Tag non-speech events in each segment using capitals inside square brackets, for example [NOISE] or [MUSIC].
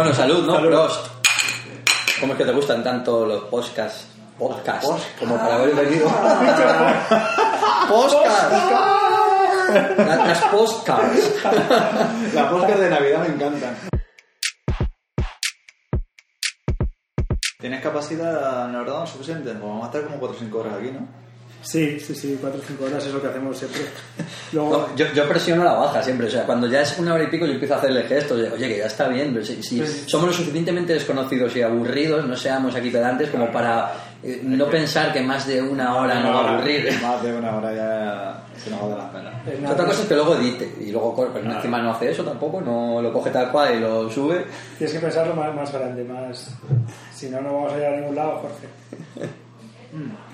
Bueno, salud, ¿no? Salud. Prost. ¿Cómo es que te gustan tanto los podcasts? Podcast. Como para haber venido. [LAUGHS] Podcast. La- Las postcards. [LAUGHS] Las podcast de Navidad me encantan. ¿Tienes capacidad, la verdad, suficiente? Pues vamos a estar como 4 o 5 horas aquí, ¿no? Sí, sí, sí, 4 o 5 horas es lo que hacemos siempre. [LAUGHS] Luego, No, yo, yo presiono la baja siempre, o sea, cuando ya es una hora y pico yo empiezo a hacerle gestos de, oye, que ya está bien, pero si, si Pues- somos lo suficientemente desconocidos y aburridos, no seamos aquí pedantes como para eh, no pensar que más de una hora no va a aburrir. [LAUGHS] Más de una hora ya se nos va a dar las penas. eh, Otra nada, cosa es que luego edite y luego, pero encima no hace eso tampoco, no lo coge tal cual y lo sube. tienes que pensarlo más, más grande, más... Si no, no vamos a ir a ningún lado, Jorge. [LAUGHS]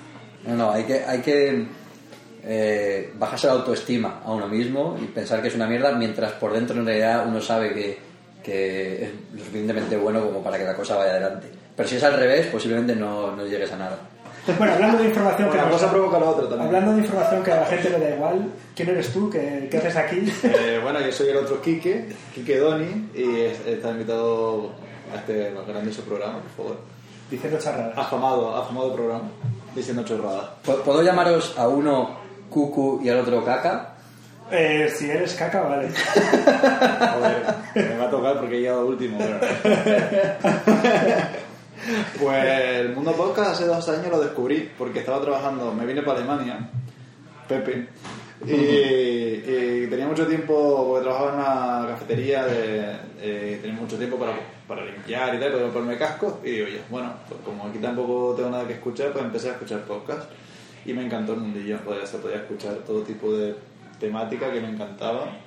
No, no, hay que, hay que eh, bajarse la autoestima a uno mismo y pensar que es una mierda mientras por dentro en realidad uno sabe que, que es lo suficientemente bueno como para que la cosa vaya adelante. Pero si es al revés, posiblemente no, no llegues a nada. Bueno, hablando de información que Una nos- cosa provoca la otra también. Hablando de información que a la gente le da igual, ¿quién eres tú? ¿Qué, qué haces aquí? Eh, bueno, yo soy el otro Quique, Quique Doni, y es- está invitado a este grandioso programa, por favor. Diciendo charradas. Afamado, afamado programa, diciendo chorradas. ¿Pu- ¿Puedo llamaros a uno Cucu y al otro Caca? Eh, si eres caca, vale. [LAUGHS] Joder, me va a tocar porque he llegado último. pero- Pues el mundo podcast hace dos años lo descubrí porque estaba trabajando, me vine para Alemania, Pepe, [LAUGHS] y, tenía mucho tiempo, porque trabajaba en una cafetería, de, eh, tenía mucho tiempo para, para limpiar y tal, para ponerme casco, y digo, oye, bueno, pues como aquí tampoco tengo nada que escuchar, pues empecé a escuchar podcast y me encantó el mundillo, podía, escuchar todo tipo de temática que me encantaba,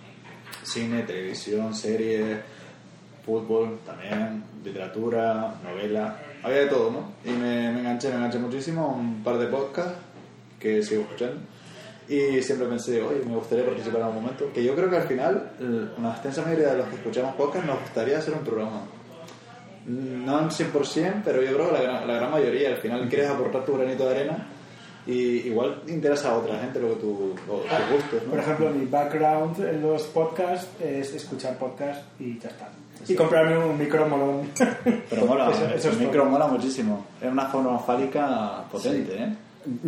cine, televisión, series, fútbol también, literatura, novela, había de todo, ¿no? Y me, enganché, me enganché muchísimo un par de podcasts que sigo escuchando. Y siempre pensé, oye, me gustaría participar en algún momento. Que yo creo que al final, una extensa mayoría de los que escuchamos podcast nos gustaría hacer un programa. No en 100%, pero yo creo que la gran, la gran mayoría. Al final quieres aportar tu granito de arena y igual interesa a otra gente lo que lo- tus gustos, ¿no? Por ejemplo, mi background en los podcasts es escuchar podcasts y ya está. Y comprarme un micro molón. Pero mola, [LAUGHS] Eso- eso el es micro todo. mola muchísimo. Es una forma fálica potente, ¿eh?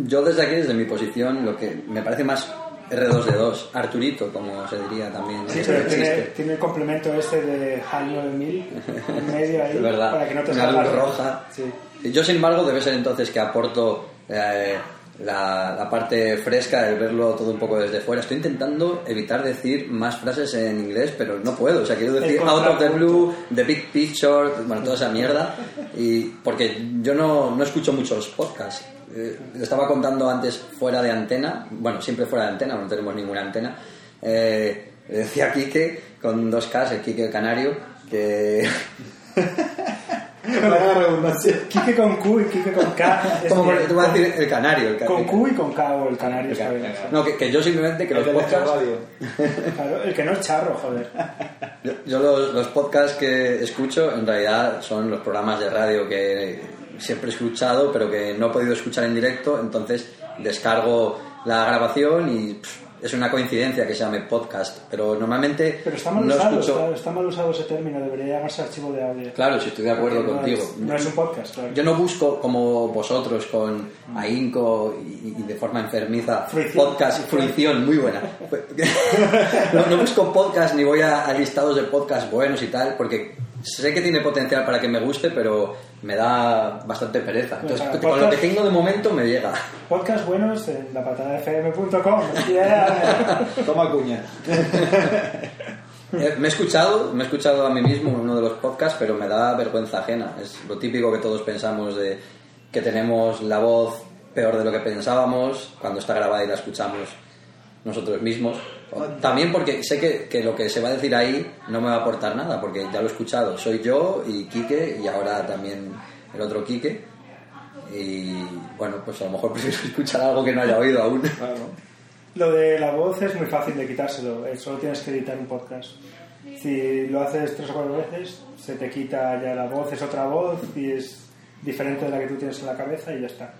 Yo desde aquí, desde mi posición, lo que me parece más R2D2, Arturito, como se diría también. Sí, pero tiene, tiene el complemento este de HAL 9000 en medio ahí [LAUGHS] verdad. para que no te salga roja. Sí. Yo, sin embargo, debe ser entonces que aporto eh, la, la parte fresca, el verlo todo un poco desde fuera. Estoy intentando evitar decir más frases en inglés, pero no puedo. O sea, quiero decir out of the blue, the big picture, bueno, toda esa mierda. Y porque yo no, no escucho muchos podcasts. Eh, estaba contando antes fuera de antena, bueno, siempre fuera de antena, no tenemos ninguna antena. Eh, decía Quique, con dos Ks, el Quique Canario, que [LAUGHS] Vaya redundancia. Quique con Q y Quique con K. Como tú vas a decir el canario. El Con. Q y con K o el canario. El está bien. canario. No, que, que yo simplemente que los El de podcasts. [LAUGHS] Claro, el que no es charro, joder. Yo, yo los, los podcasts que escucho en realidad son los programas de radio que siempre he escuchado, pero que no he podido escuchar en directo, entonces descargo la grabación y pff, es una coincidencia que se llame podcast, pero normalmente Pero está mal no usado, escucho. está, está mal usado ese término, debería llamarse archivo de audio. Claro, si estoy de acuerdo no contigo. es- no es un podcast, claro. Yo no busco como vosotros con ahínco y, y de forma enfermiza Fruición. podcast, fruición, muy buena. [LAUGHS] no, no busco podcast ni voy a, a listados de podcast buenos y tal, porque sé que tiene potencial para que me guste, pero me da bastante pereza. Entonces, con lo que podcast- tengo de momento me llega. Podcast buenos en lapatadafm.com. [LAUGHS] Yeah. Toma cuña. Eh, Me he escuchado, me he escuchado a mí mismo en uno de los podcasts, pero me da vergüenza ajena. Es lo típico que todos pensamos de que tenemos la voz peor de lo que pensábamos cuando está grabada y la escuchamos nosotros mismos. También porque sé que, que lo que se va a decir ahí no me va a aportar nada, porque ya lo he escuchado. Soy yo y Quique y ahora también el otro Quique. Y bueno, pues a lo mejor [LAUGHS] prefiero escuchar algo que no haya oído aún. Lo de la voz es muy fácil de quitárselo, eh, solo tienes que editar un podcast. Si lo haces tres o cuatro veces, se te quita ya la voz, es otra voz y es diferente de la que tú tienes en la cabeza y ya está.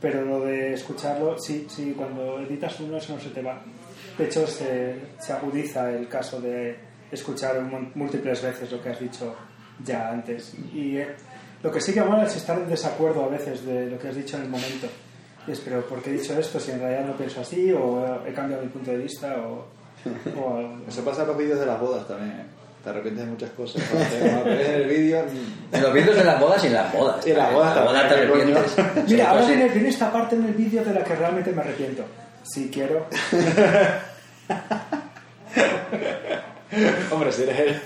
Pero lo de escucharlo, sí, sí, cuando editas uno eso no se te va. De hecho, se, se agudiza el caso de escuchar múltiples veces lo que has dicho ya antes. Y eh, lo que sí que mola es estar en desacuerdo a veces de lo que has dicho en el momento. Y es, pero ¿por qué he dicho esto si en realidad no pienso así? ¿O he cambiado mi punto de vista? ¿O, o algo? [LAUGHS] Eso pasa en los vídeos de las bodas también. ¿eh? Te arrepientes de muchas cosas. Cuando ves en el vídeo, En [LAUGHS] los vídeos de las bodas y en las bodas. Y en las bodas En la boda te [LAUGHS] arrepientes. Mira, ahora viene, viene esta parte en el vídeo de la que realmente me arrepiento. Si quiero. [LAUGHS] hombre, si eres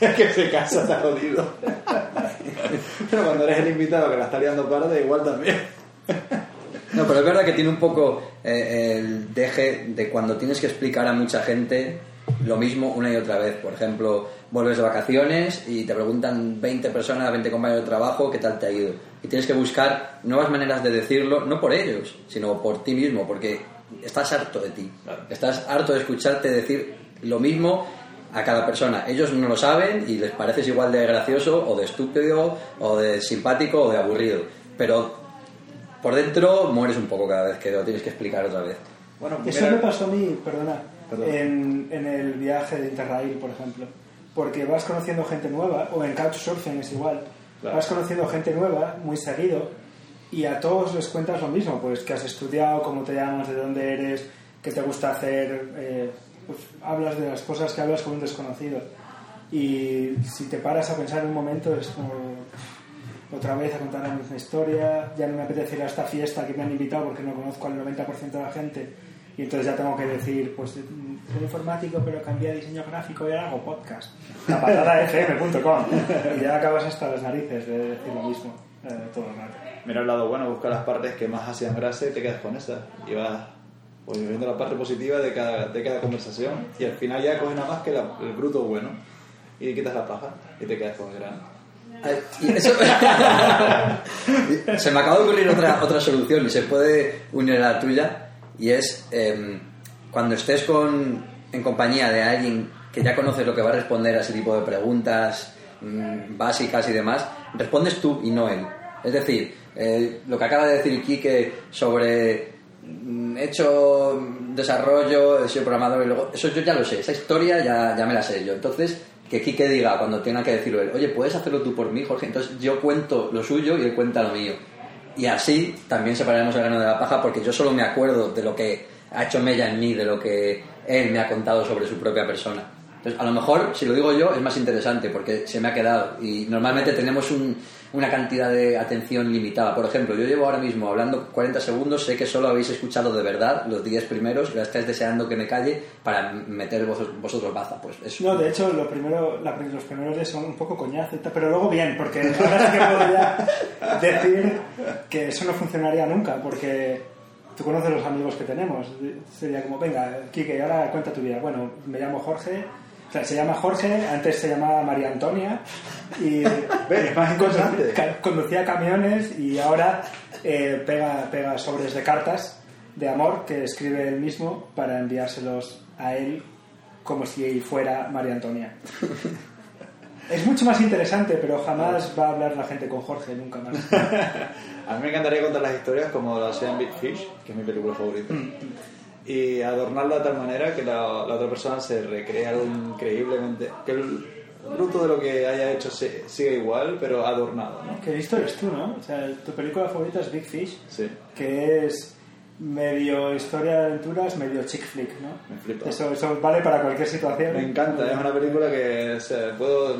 el [LAUGHS] que se casa, ha jodido. Pero cuando eres el invitado que la está liando parda, igual también. No, pero es verdad que tiene un poco eh, el deje de cuando tienes que explicar a mucha gente lo mismo una y otra vez. Por ejemplo, vuelves de vacaciones y te preguntan 20 personas, 20 compañeros de trabajo, ¿qué tal te ha ido? Y tienes que buscar nuevas maneras de decirlo, no por ellos, sino por ti mismo, porque estás harto de ti. Claro. Estás harto de escucharte decir lo mismo a cada persona. Ellos no lo saben y les pareces igual de gracioso o de estúpido o de simpático o de aburrido. Pero por dentro mueres un poco cada vez que lo tienes que explicar otra vez. Bueno, Eso mira- me pasó a mí, perdona, Perdón. En, en el viaje de Interrail, por ejemplo. Porque vas conociendo gente nueva, o en Couchsurfing es igual. Claro. Vas conociendo gente nueva, muy seguido, y a todos les cuentas lo mismo, pues que has estudiado, cómo te llamas, de dónde eres, qué te gusta hacer, eh, pues hablas de las cosas que hablas con un desconocido. Y si te paras a pensar en un momento es como otra vez a contar la misma historia, ya no me apetece ir a esta fiesta que me han invitado porque no conozco al 90% de la gente y entonces ya tengo que decir, pues soy informático pero cambié a diseño gráfico y ahora hago podcast. La patada fm.com [LAUGHS] y ya acabas hasta las narices de decir lo mismo eh, todo el rato. Mira el lado bueno, busca las partes que más hacían gracia y te quedas con esas. Y vas pues, viendo la parte positiva de cada, de cada conversación y al final ya coges nada más que la- el bruto bueno y quitas la paja y te quedas con el grano. Ay, y eso- [LAUGHS] se me acaba de ocurrir otra, otra solución y se puede unir a la tuya y es em, cuando estés con, en compañía de alguien que ya conoces lo que va a responder a ese tipo de preguntas mm, básicas y demás, respondes tú y no él. Es decir, eh, lo que acaba de decir Quique sobre mm, he hecho desarrollo, he sido programador y luego, eso yo ya lo sé, esa historia ya, ya me la sé yo. Entonces, que Quique diga cuando tenga que decirlo él, oye, ¿puedes hacerlo tú por mí, Jorge? Entonces yo cuento lo suyo y él cuenta lo mío. Y así también separaremos el grano de la paja porque yo solo me acuerdo de lo que ha hecho Mella en mí, de lo que él me ha contado sobre su propia persona. Entonces, a lo mejor, si lo digo yo, es más interesante porque se me ha quedado. Y normalmente tenemos un- una cantidad de atención limitada. Por ejemplo, yo llevo ahora mismo hablando 40 segundos, sé que solo habéis escuchado de verdad los 10 primeros y ahora estáis deseando que me calle para meter vos- vosotros baza. Pues. No, de hecho, lo primero, la- los primeros días son un poco coñazo, pero luego bien, porque ahora sí que podría decir que eso no funcionaría nunca, porque tú conoces los amigos que tenemos. Sería como, venga, Kike, ahora cuenta tu vida. Bueno, me llamo Jorge, o sea, se llama Jorge, antes se llamaba María Antonia, y [LAUGHS] es más interesante. [LAUGHS] ca- conducía camiones y ahora eh, pega, pega sobres de cartas de amor que escribe él mismo para enviárselos a él como si fuera María Antonia. [LAUGHS] Es mucho más interesante, pero jamás va a hablar la gente con Jorge, nunca más. A mí me encantaría contar las historias como lo hacía en Big Fish, que es mi película favorita. Y adornarla de tal manera que la, la otra persona se recree algo increíblemente. Que el bruto de lo que haya hecho se, siga igual, pero adornado, ¿no? Que listo eres tú, ¿no? O sea, tu película favorita es Big Fish, Sí. que es medio historia de aventuras, medio chick flick, ¿no? Me flipa. Eso, eso vale para cualquier situación. Me encanta, es una película que o sea, puedo,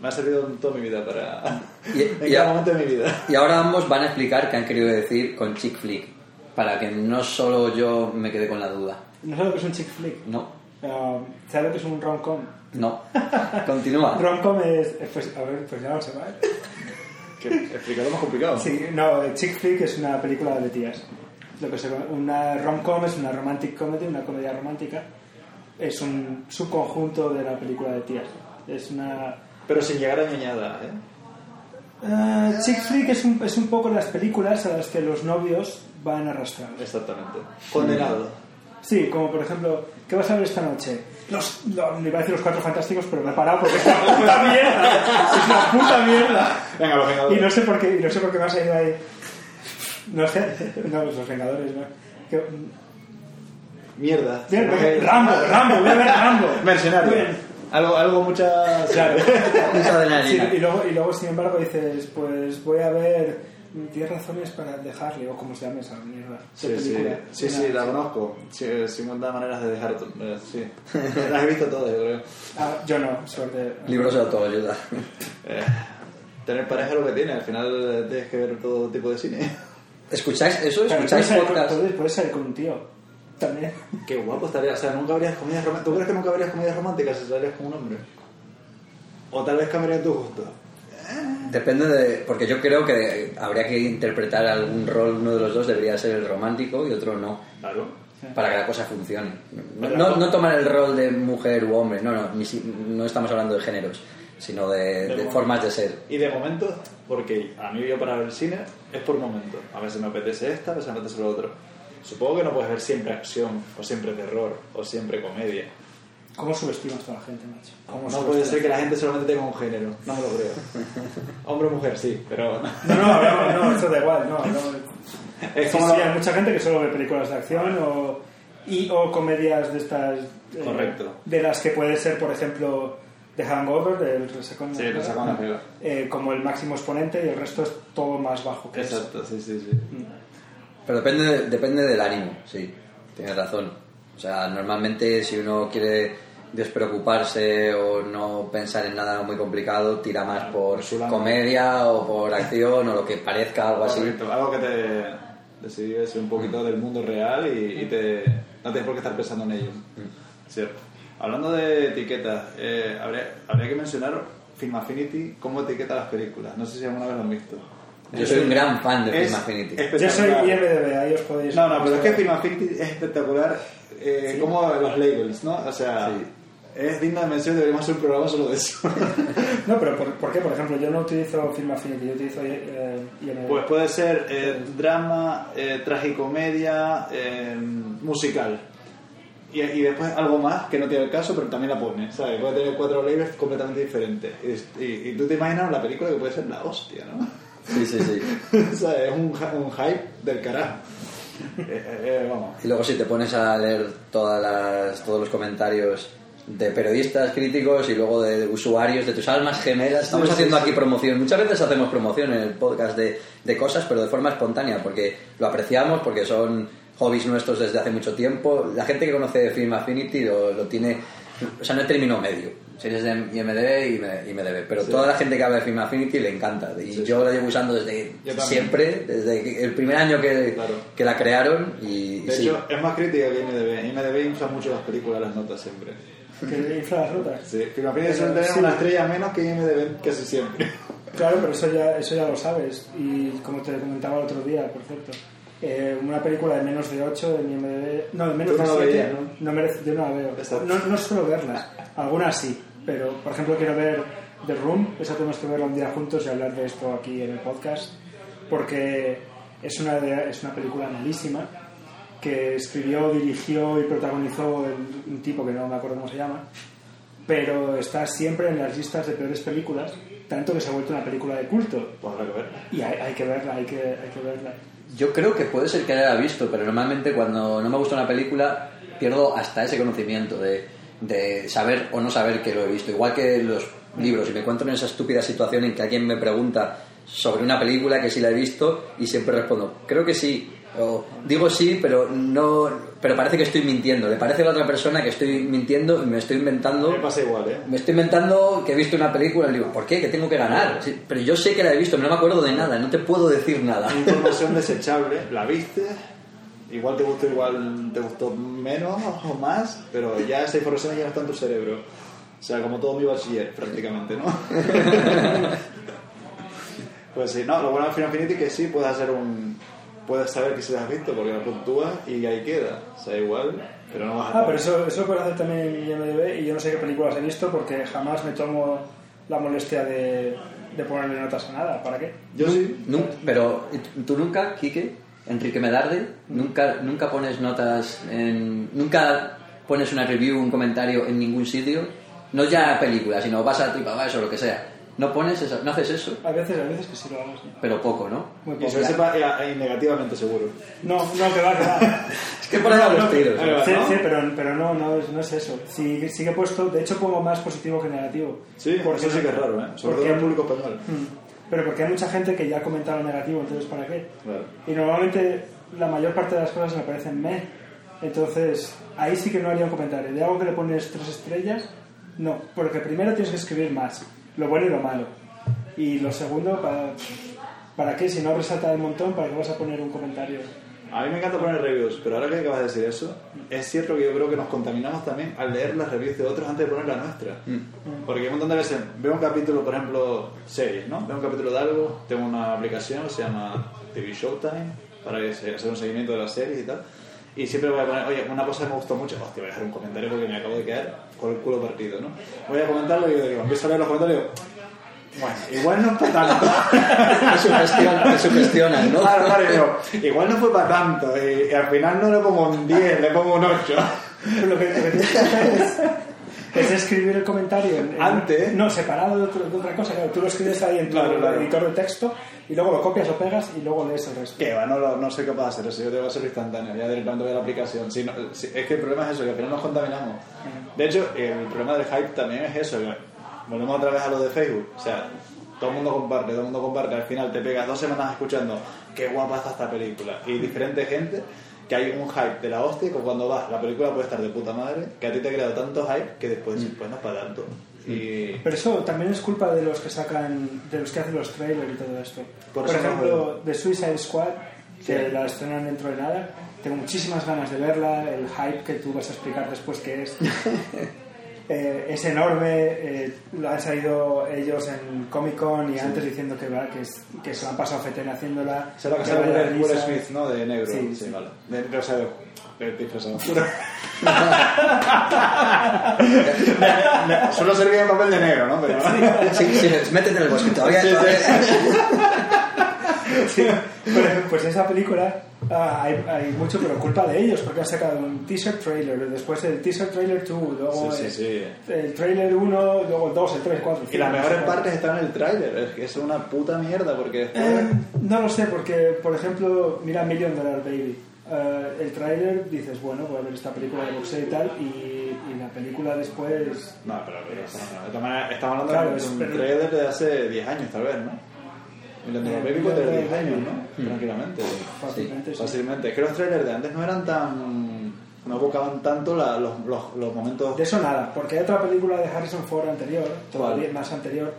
me ha servido en toda mi vida para. Y- [LAUGHS] en y cada a- momento de mi vida. Y ahora ambos van a explicar qué han querido decir con chick flick, para que no solo yo me quede con la duda. ¿No sabes lo que es un chick flick? No, Ah, ¿Sabes lo que es un rom-com? no. [LAUGHS] Continúa. Rom-com es... eh, Pues, a ver, pues ya no se va. ¿eh? Explicarlo más complicado. Sí, no, el chick flick es una película de tías. Lo que se, una rom-com es una romantic comedy, una comedia romántica. Es un subconjunto de la película de tías. Es una... Pero sin llegar a ñoñada, ¿eh? Ah, chick flick es un, es un poco las películas a las que los novios van arrastrando. Exactamente. Condenado. Sí, como por ejemplo, ¿qué vas a ver esta noche? Los, lo- le iba a decir los cuatro fantásticos, pero me he parado porque es una puta mierda. Es una puta mierda. Venga, los Y Vengadores. no sé por qué, y no sé por qué me has ido ahí. No sé, [LAUGHS] no, pues los Vengadores, ¿no? Que- Mierda. Bien, Ok. Rambo, Rambo, voy a ver Rambo. Mercenario. Algo, algo mucha... Claro. Mucha Sí, y, luego, y luego, sin embargo, dices, pues voy a ver 10 razones para dejarle, o como se llama esa mierda. Sí, sí, la conozco. Sí, 50 maneras de dejar... eh, Sí. [LAUGHS] Las he visto todas, yo creo. Ah, yo no, suerte. Libros de autoayuda. Eh, tener pareja es lo que tiene, al final tienes que ver todo tipo de cine. ¿Escucháis eso? ¿Escucháis puedes podcast? puedes- puedes salir con un tío. También. [LAUGHS] Qué guapo estaría, o sea, nunca habrías comedias románticas. ¿Tú crees que nunca habrías comedias románticas si salías con un hombre? O tal vez cambiaría tu gusto. Depende de. Porque yo creo que habría que interpretar algún rol, uno de los dos debería ser el romántico y otro no. Claro. Para que la cosa funcione. No, no- no tomar el rol de mujer u hombre, no, no, ni si- no estamos hablando de géneros, sino de, de De- formas de ser. Y de momento, porque a mí yo para ver cine es por momento. A veces me apetece esta, a veces me apetece lo otro. Supongo que no puedes ver siempre acción, o siempre terror, o siempre comedia. ¿Cómo subestimas a toda la gente, macho? ¿Cómo No puede ser que la gente solamente tenga un género, no me lo creo. [LAUGHS] Hombre o mujer, sí, pero... No, no, no, no, eso da igual, no. no. [LAUGHS] Es como sí, lo- hay mucha gente que solo ve películas de acción o, y, o comedias de estas. eh, Correcto. De las que puede ser, por ejemplo, The Hangover, del Resacón. Sí, de eh, como el máximo exponente y el resto es todo más bajo que eso. Exacto, sí, sí, sí. Pero depende, depende del ánimo, sí, tienes razón. O sea, normalmente si uno quiere despreocuparse o no pensar en nada muy complicado, tira más por comedia o por acción o lo que parezca algo así. Correcto, algo que te decides un poquito del mundo real y, y te, no tienes por qué estar pensando en ello. Cierto. Hablando de etiquetas, eh, habría, habría que mencionar Film Affinity cómo etiqueta las películas. No sé si alguna vez lo han visto. Yo soy un gran fan de Es Film Affinity. Yo soy. IMDB, ahí os podéis. No, no, pero es que Film Affinity es espectacular eh, como los labels, ¿no? O sea, Sí. Es digno de mención, deberíamos hacer un programa solo de eso. [LAUGHS] No, pero ¿por, por qué? Por ejemplo, yo no utilizo Film Affinity, yo utilizo eh, IMDb. Pues puede ser eh, drama, eh, tragicomedia, eh, musical. Y, y después algo más que no tiene el caso, pero también la pone, ¿sabes? Puede tener cuatro labels completamente diferentes. Y, y- y tú te imaginas la película que puede ser la hostia, ¿no? Sí, sí, sí. [LAUGHS] ¿Sabes? Es un, un hype del carajo. [LAUGHS] Eh, eh, eh, vamos. Y luego si te pones a leer todas las, todos los comentarios de periodistas, críticos y luego de usuarios de tus almas gemelas, estamos haciendo aquí promoción. Muchas veces hacemos promoción en el podcast de, de cosas, pero de forma espontánea, porque lo apreciamos, porque son hobbies nuestros desde hace mucho tiempo. La gente que conoce Film Affinity lo, lo tiene, o sea, no es término medio. Series de IMDB y me- IMDB, pero Sí. toda la gente que habla de Film Affinity le encanta. Y Sí, yo la llevo usando desde siempre, desde el primer año que, Claro. que la crearon. Y, De hecho, es más crítica que IMDB. IMDB infla mucho las películas, las notas siempre. [LAUGHS] Que infla las notas. Sí, Film Affinity suele tener Sí. una estrella menos que IMDB casi siempre. [LAUGHS] Claro, pero eso ya, eso ya lo sabes. Y como te comentaba el otro día, por cierto, eh, una película de menos de 8 en IMDb, no, de menos de no la 7, veías, ¿no? No merece, yo no la veo. No, no suelo verlas, algunas sí, pero por ejemplo quiero ver The Room, esa tenemos que verla un día juntos y hablar de esto aquí en el podcast, porque es una, de- es una película malísima que escribió, dirigió y protagonizó el- un tipo que no me acuerdo cómo se llama, pero está siempre en las listas de peores películas, tanto que se ha vuelto una película de culto. Pues habrá que ver. Y hay, hay que verla, hay que, hay que verla. Yo creo que puede ser que haya visto, pero normalmente cuando no me gusta una película pierdo hasta ese conocimiento de, de saber o no saber que lo he visto. Igual que los libros, y me encuentro en esa estúpida situación en que alguien me pregunta sobre una película que sí la he visto y siempre respondo, creo que sí. O digo sí, pero no pero parece que estoy mintiendo. Le parece a la otra persona que estoy mintiendo y me estoy inventando Me pasa igual, ¿eh? me estoy inventando que he visto una película y digo, ¿por qué? Que tengo que ganar. Sí, pero yo sé que la he visto, no me acuerdo de nada, no te puedo decir nada. [LAUGHS] Información [LAUGHS] desechable, la viste, igual te gustó, igual te gustó menos o más, pero ya esa información ya no está en tu cerebro. O sea, como todo mi bachiller, prácticamente, ¿no? [LAUGHS] pues sí, no, lo bueno de Final Infinity es que sí puedes hacer un. Puedes saber que se la has visto porque la puntúas y ahí queda. O sea, igual, pero no vas a. Ah, pero eso, eso puedes hacer también en IMDb y yo no sé qué películas he visto porque jamás me tomo la molestia de, de ponerle notas a nada. ¿Para qué? Yo sí. Nun- pero tú nunca, Quique, Enrique Medarde, nunca, nunca pones notas en... Nunca pones una review, un comentario en ningún sitio. No ya película, sino vas a TripAdvisor o lo que sea. ¿No pones eso? ¿No haces eso? A veces, a veces que sí lo hago, sí. Pero poco, ¿no? Muy Y poco. eso sepa eh, negativamente seguro. No, no, que va, que va. [LAUGHS] Es que pones a los tiros. Ahí va, Sí, ¿no? sí, pero, pero no, no, es, no es eso. Sí, sí que he puesto, de hecho pongo más positivo que negativo. Sí, Porque- eso sí que es raro, ¿eh? Sobre todo porque- en el público español. Mm. Pero porque hay mucha gente que ya ha comentado lo negativo, entonces ¿para qué? Claro. Y normalmente la mayor parte de las cosas me parecen meh. Entonces, ahí sí que no haría un comentario. De algo que le pones tres estrellas, no. Porque primero tienes que escribir más, lo bueno y lo malo. Y lo segundo, ¿para, ¿para qué? Si no resalta el montón, ¿para qué vas a poner un comentario? A mí me encanta poner reviews, pero ahora que acabas de decir eso, es cierto que yo creo que nos contaminamos también al leer las reviews de otros antes de poner la nuestra. Porque un montón de veces veo un capítulo, por ejemplo, series, ¿no? Veo un capítulo de algo, tengo una aplicación que se llama TV Showtime para hacer un seguimiento de las series y tal. Y siempre voy a poner, oye, una cosa que me gustó mucho, hostia, voy a dejar un comentario porque me acabo de quedar con el culo partido, ¿no? Voy a comentarlo y yo digo, empiezo a leer los comentarios bueno, igual no es para tanto. [LAUGHS] Te sugestionan, te sugestionan, ¿no? Claro, claro, digo, igual no fue para tanto. Y, y al final no le pongo un 10, le pongo un 8. Pero [LAUGHS] lo que, lo que tienes que hacer es, es escribir el comentario en- en- Antes. no separado de, otra cosa claro, tú lo escribes ahí en tu Claro, claro. editor de texto y luego lo copias lo pegas y luego lees el resto Que va, no, no soy capaz de hacer eso. Yo tengo que hacerlo instantáneo. Ya directamente voy a la aplicación. Si no- si- es que el problema es eso, que al final nos contaminamos. De hecho, el problema del hype también es eso. que volvemos otra vez a lo de Facebook. O sea, todo el mundo comparte, todo el mundo comparte. Al final te pegas dos semanas escuchando qué guapa está esta película. Y diferente gente que hay un hype de la hostia que cuando vas, la película puede estar de puta madre, que a ti te ha creado tanto hype que después pues no es para tanto. Y pero eso también es culpa de los que sacan de los que hacen los trailers y todo esto. Por por, ejemplo de Suicide Squad que Sí. la estrenan dentro de nada tengo muchísimas ganas de verla el hype que tú vas a explicar después que es [LAUGHS] Eh, es enorme, eh, lo han salido ellos en Comic Con y antes diciendo que, que, es- que se lo han pasado fetén haciéndola. Será que sale Will. Smith, ¿no? De negro. Sí, Sí, sí. vale. De, de, de, de. Solo servía en papel de negro, ¿no? Pero, Sí, sí, métete en el bosque. Todavía, Sí, sí. todavía- [LAUGHS] Sí, pues, pues esa película ah, hay, hay mucho, pero culpa de ellos, porque han sacado un teaser trailer, después el teaser trailer 2, luego Sí, sí, el, el trailer 1, luego el 2, el 3, 4. Y las mejores partes están en el tráiler. Es que es una puta mierda porque. Eh, no lo sé, porque, por ejemplo, mira Million Dollar Baby. Eh, el tráiler dices, bueno, voy a ver esta película de boxeo y tal, y, y la película después. No, pero, pero maneras, estamos hablando Claro, de es- un pero- trailer de hace 10 años, tal vez, ¿no? De Eh, Baby puede tener 10 Baby. años, ¿no? Tranquilamente. Fácilmente, sí. Fácilmente. Es que los trailers de antes no eran tan... no evocaban tanto la- los, los, los momentos... De eso nada, porque hay otra película de Harrison Ford anterior, todavía ¿Cuál? más anterior,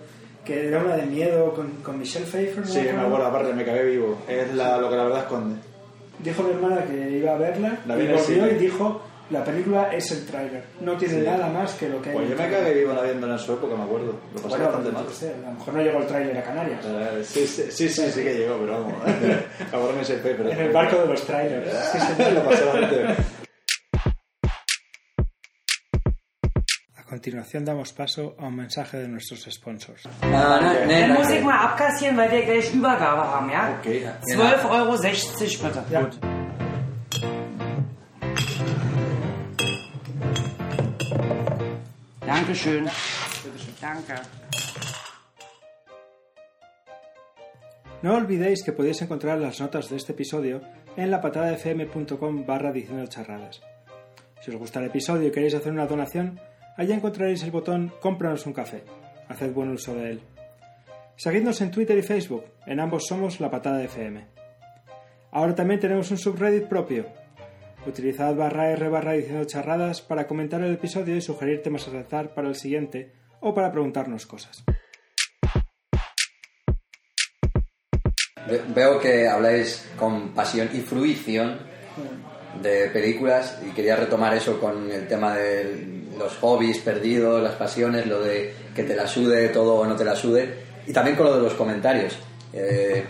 que era una de miedo con, con Michelle Pfeiffer. ¿no? Sí, me acuerdo, aparte me cagué vivo. Es la, lo que la verdad esconde. Dijo mi hermana que iba a verla La vi y en el volvió y dijo la película es el tráiler, no tiene Sí. nada más que lo que hay. Pues yo me cagué vivo la viéndola en su época, me acuerdo. Lo pasé Bueno, bastante mal. sé, a lo mejor no llegó el tráiler a Canarias. Eh, Sí, sí, sí, sí, sí que llegó, pero vamos. Ahora me sé pero En el barco de los trailers. [LAUGHS] Sí, señor. Lo pasé bastante bien. A continuación damos paso a un mensaje de nuestros sponsors. No, Dann muss ich mal abkassieren, weil wir gleich Übergabe haben, ja? Okay. 12,60 Euro bitte. Ja. Gut. Dankeschön. Danke. No olvidéis que podéis encontrar las notas de este episodio en lapatadafm.com barra diciendo charradas. Si os gusta el episodio y queréis hacer una donación, allí encontraréis el botón Cómpranos un café. Haced buen uso de él. Seguidnos en Twitter y Facebook, en ambos somos La Patada FM. Ahora también tenemos un subreddit propio. Utilizad barra R barra diciendo charradas para comentar el episodio y sugerir temas a tratar para el siguiente o para preguntarnos cosas. Ve- Veo que habláis con pasión y fruición de películas y quería retomar eso con el tema de los hobbies perdidos, las pasiones, lo de que te la sude todo o no te la sude y también con lo de los comentarios. Eh,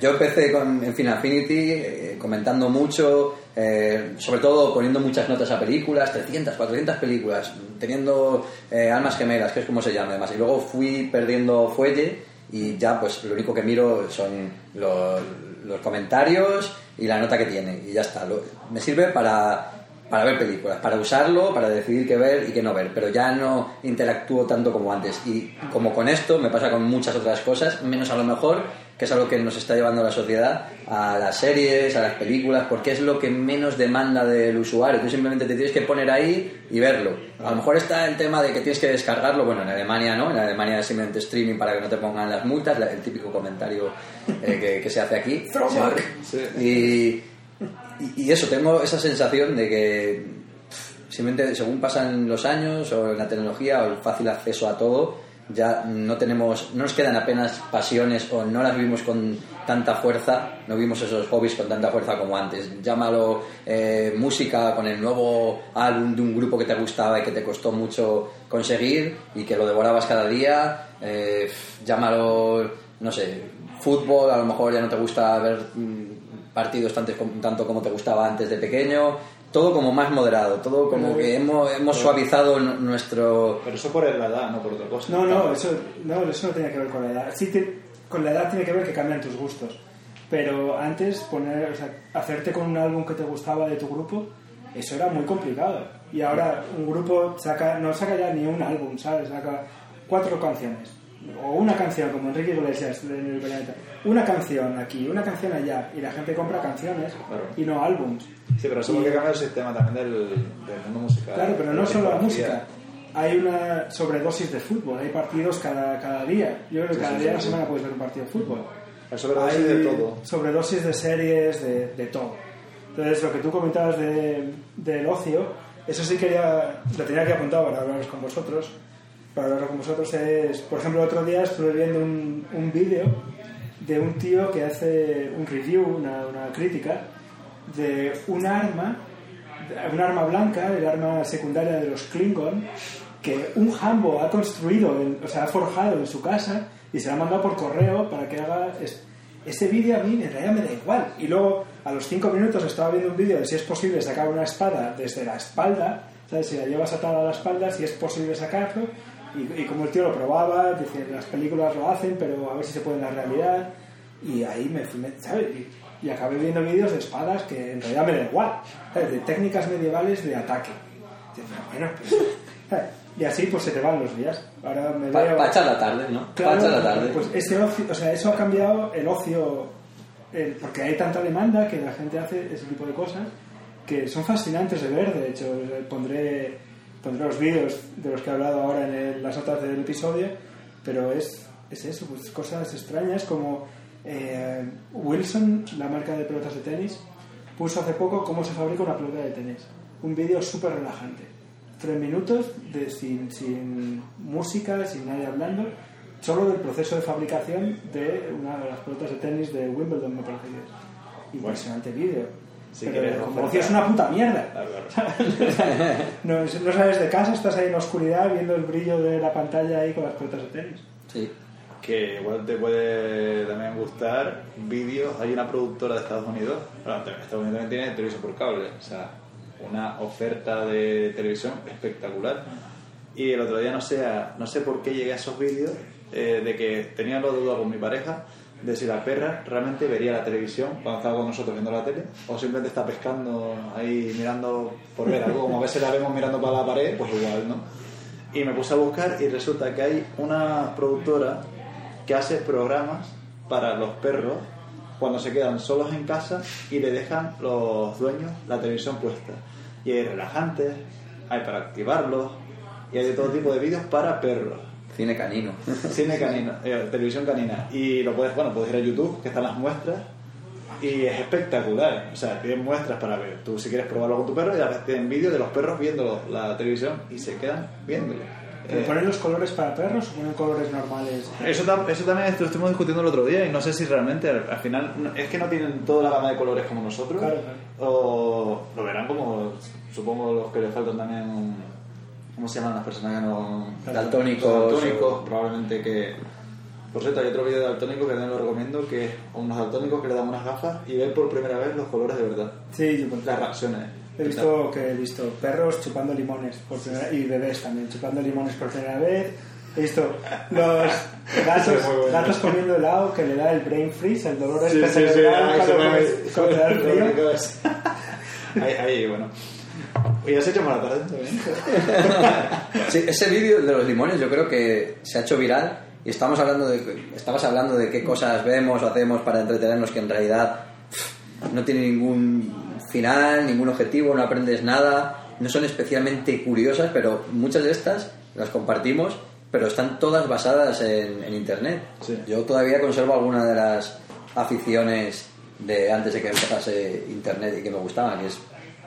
yo empecé con, en Final Affinity eh, comentando mucho, eh, sobre todo poniendo muchas notas a películas, 300, 400 películas, teniendo eh, almas gemelas, que es como se llama además. Y luego fui perdiendo fuelle y ya pues lo único que miro son los, los comentarios y la nota que tiene y ya está. Lo- me sirve para para ver películas, para usarlo, para decidir qué ver y qué no ver, pero ya no interactúo tanto como antes. Y como con esto me pasa con muchas otras cosas, menos a lo mejor, que es algo que nos está llevando la sociedad a las series, a las películas, porque es lo que menos demanda del usuario. Tú simplemente te tienes que poner ahí y verlo. A lo mejor está el tema de que tienes que descargarlo, bueno, en Alemania no, en Alemania es simplemente streaming para que no te pongan las multas, el típico comentario eh, que, que se hace aquí. [LAUGHS] Sí. Y, y, eso, tengo esa sensación de que simplemente según pasan los años o la tecnología o el fácil acceso a todo, ya no tenemos, no nos quedan apenas pasiones o no las vivimos con tanta fuerza, no vimos esos hobbies con tanta fuerza como antes. Llámalo eh, música con el nuevo álbum de un grupo que te gustaba y que te costó mucho conseguir y que lo devorabas cada día. eh, llámalo, no sé, fútbol, a lo mejor ya no te gusta ver mm, partidos tanto como te gustaba antes de pequeño. Todo como más moderado, todo como que hemos, hemos suavizado nuestro... Pero eso por la edad, no por otra cosa. No, no, eso no, eso no tiene que ver con la edad. Sí, te- con la edad tiene que ver que cambian tus gustos. Pero antes, poner, o sea, hacerte con un álbum que te gustaba de tu grupo, eso era muy complicado. Y ahora un grupo saca, no saca ya ni un álbum, ¿sabes? Saca cuatro canciones. O una canción, como Enrique Iglesias en el planeta. Una canción aquí, una canción allá. Y la gente compra canciones Claro. y no álbums. Sí, pero eso porque cambia el sistema también del, del mundo musical. Claro, pero no solo la música. Hay una sobredosis de fútbol, hay partidos cada, cada día. Yo creo que Sí, cada sí, día de sí, la semana puedes ver un partido de fútbol. Hay sobredosis Hay de todo. Sobredosis de series, de, de todo. Entonces, lo que tú comentabas de, del ocio, eso sí quería, lo tenía que apuntado para hablaros con vosotros. Hablar con vosotros es, por ejemplo, otro día estuve viendo un, un vídeo de un tío que hace un review, una, una crítica, de un arma, un arma blanca, el arma secundaria de los Klingon, que un Hambo ha construido, o sea, ha forjado en su casa y se la ha mandado por correo para que haga... es- ese vídeo a mí en realidad me da igual. Y luego, a los cinco minutos, estaba viendo un vídeo de si es posible sacar una espada desde la espalda, ¿sabes? Si la llevas atada a la espalda, si es posible sacarlo. Y, y como el tío lo probaba, dice, las películas lo hacen, pero a ver si se puede en la realidad. Y ahí me me- ¿sabes? Y, y acabé viendo vídeos de espadas que en realidad me da igual, ¿sabes? De técnicas medievales de ataque. Pero bueno, pues, ¿sabes? [LAUGHS] Y así pues se te van los días. Ahora me veo... echar la tarde, ¿no? Claro, Pa' echar la tarde. Pues ese ocio, o sea, eso ha cambiado el ocio, el- porque hay tanta demanda que la gente hace ese tipo de cosas que son fascinantes de ver. De hecho, pondré, pondré los vídeos de los que he hablado ahora en el- las notas del episodio, pero es, es eso, pues cosas extrañas como eh, Wilson, la marca de pelotas de tenis, puso hace poco cómo se fabrica una pelota de tenis. Un vídeo súper relajante. Tres minutos de, sin, sin música, sin nadie hablando, solo del proceso de fabricación de una de las pelotas de tenis de Wimbledon, me parece que es. Impresionante vídeo. Si Pero como oferta- ocio es una puta mierda. Claro, claro. [LAUGHS] no, no sales de casa, estás ahí en la oscuridad viendo el brillo de la pantalla ahí con las pelotas de tenis. Sí. que igual te puede también gustar vídeos. Hay una productora de Estados Unidos, bueno, Estados Unidos también tiene televisión por cable, o sea, una oferta de televisión espectacular. Y el otro día no sé, no sé por qué llegué a esos vídeos eh, de que tenía la duda con mi pareja de si la perra realmente vería la televisión cuando estaba con nosotros viendo la tele o simplemente está pescando ahí mirando por ver algo, como a veces la vemos mirando para la pared, pues igual, ¿no? Y me puse a buscar y resulta que hay una productora que hace programas para los perros cuando se quedan solos en casa y le dejan los dueños la televisión puesta. Y hay relajantes, hay para activarlos y hay de todo tipo de vídeos para perros. Cine canino. [LAUGHS] Cine canino, eh, televisión canina. Y lo puedes, bueno, puedes ir a YouTube, que están las muestras. Y es espectacular. O sea, tienen muestras para ver. Tú si quieres probarlo con tu perro, y a veces tienen vídeos de los perros viendo la televisión y se quedan viéndolo. ¿Pero Eh, ¿Ponen los colores para perros o ponen colores normales? eso, tam- eso también lo estuvimos discutiendo el otro día y no sé si realmente al, al final no- es que no tienen toda la gama de colores como nosotros Claro, claro. o lo verán como supongo los que le faltan también ¿cómo se llaman las personas que no Daltónicos. daltónicos probablemente que por cierto hay otro vídeo de daltónico que también lo recomiendo que es unos daltónicos que le dan unas gafas y ven por primera vez los colores de verdad Sí, yo las reacciones He visto que he visto perros chupando limones por primera y bebés también chupando limones por primera vez. He visto los gatos, [LAUGHS] bueno. gatos comiendo helado que le da el brain freeze, el dolor Sí, este sí, sí, cuando cuando el [LAUGHS] frío. [LAUGHS] ahí, ahí, bueno. [LAUGHS] Oye, has hecho maratón también. Sí, ese vídeo de los limones yo creo que se ha hecho viral y estamos hablando de, estabas hablando de qué cosas vemos o hacemos para entretenernos que en realidad no tiene ningún final, ningún objetivo, no aprendes nada, no son especialmente curiosas, pero muchas de estas las compartimos, pero están todas basadas en, en internet. Sí. Yo todavía conservo alguna de las aficiones de antes de que empezase internet y que me gustaban, que es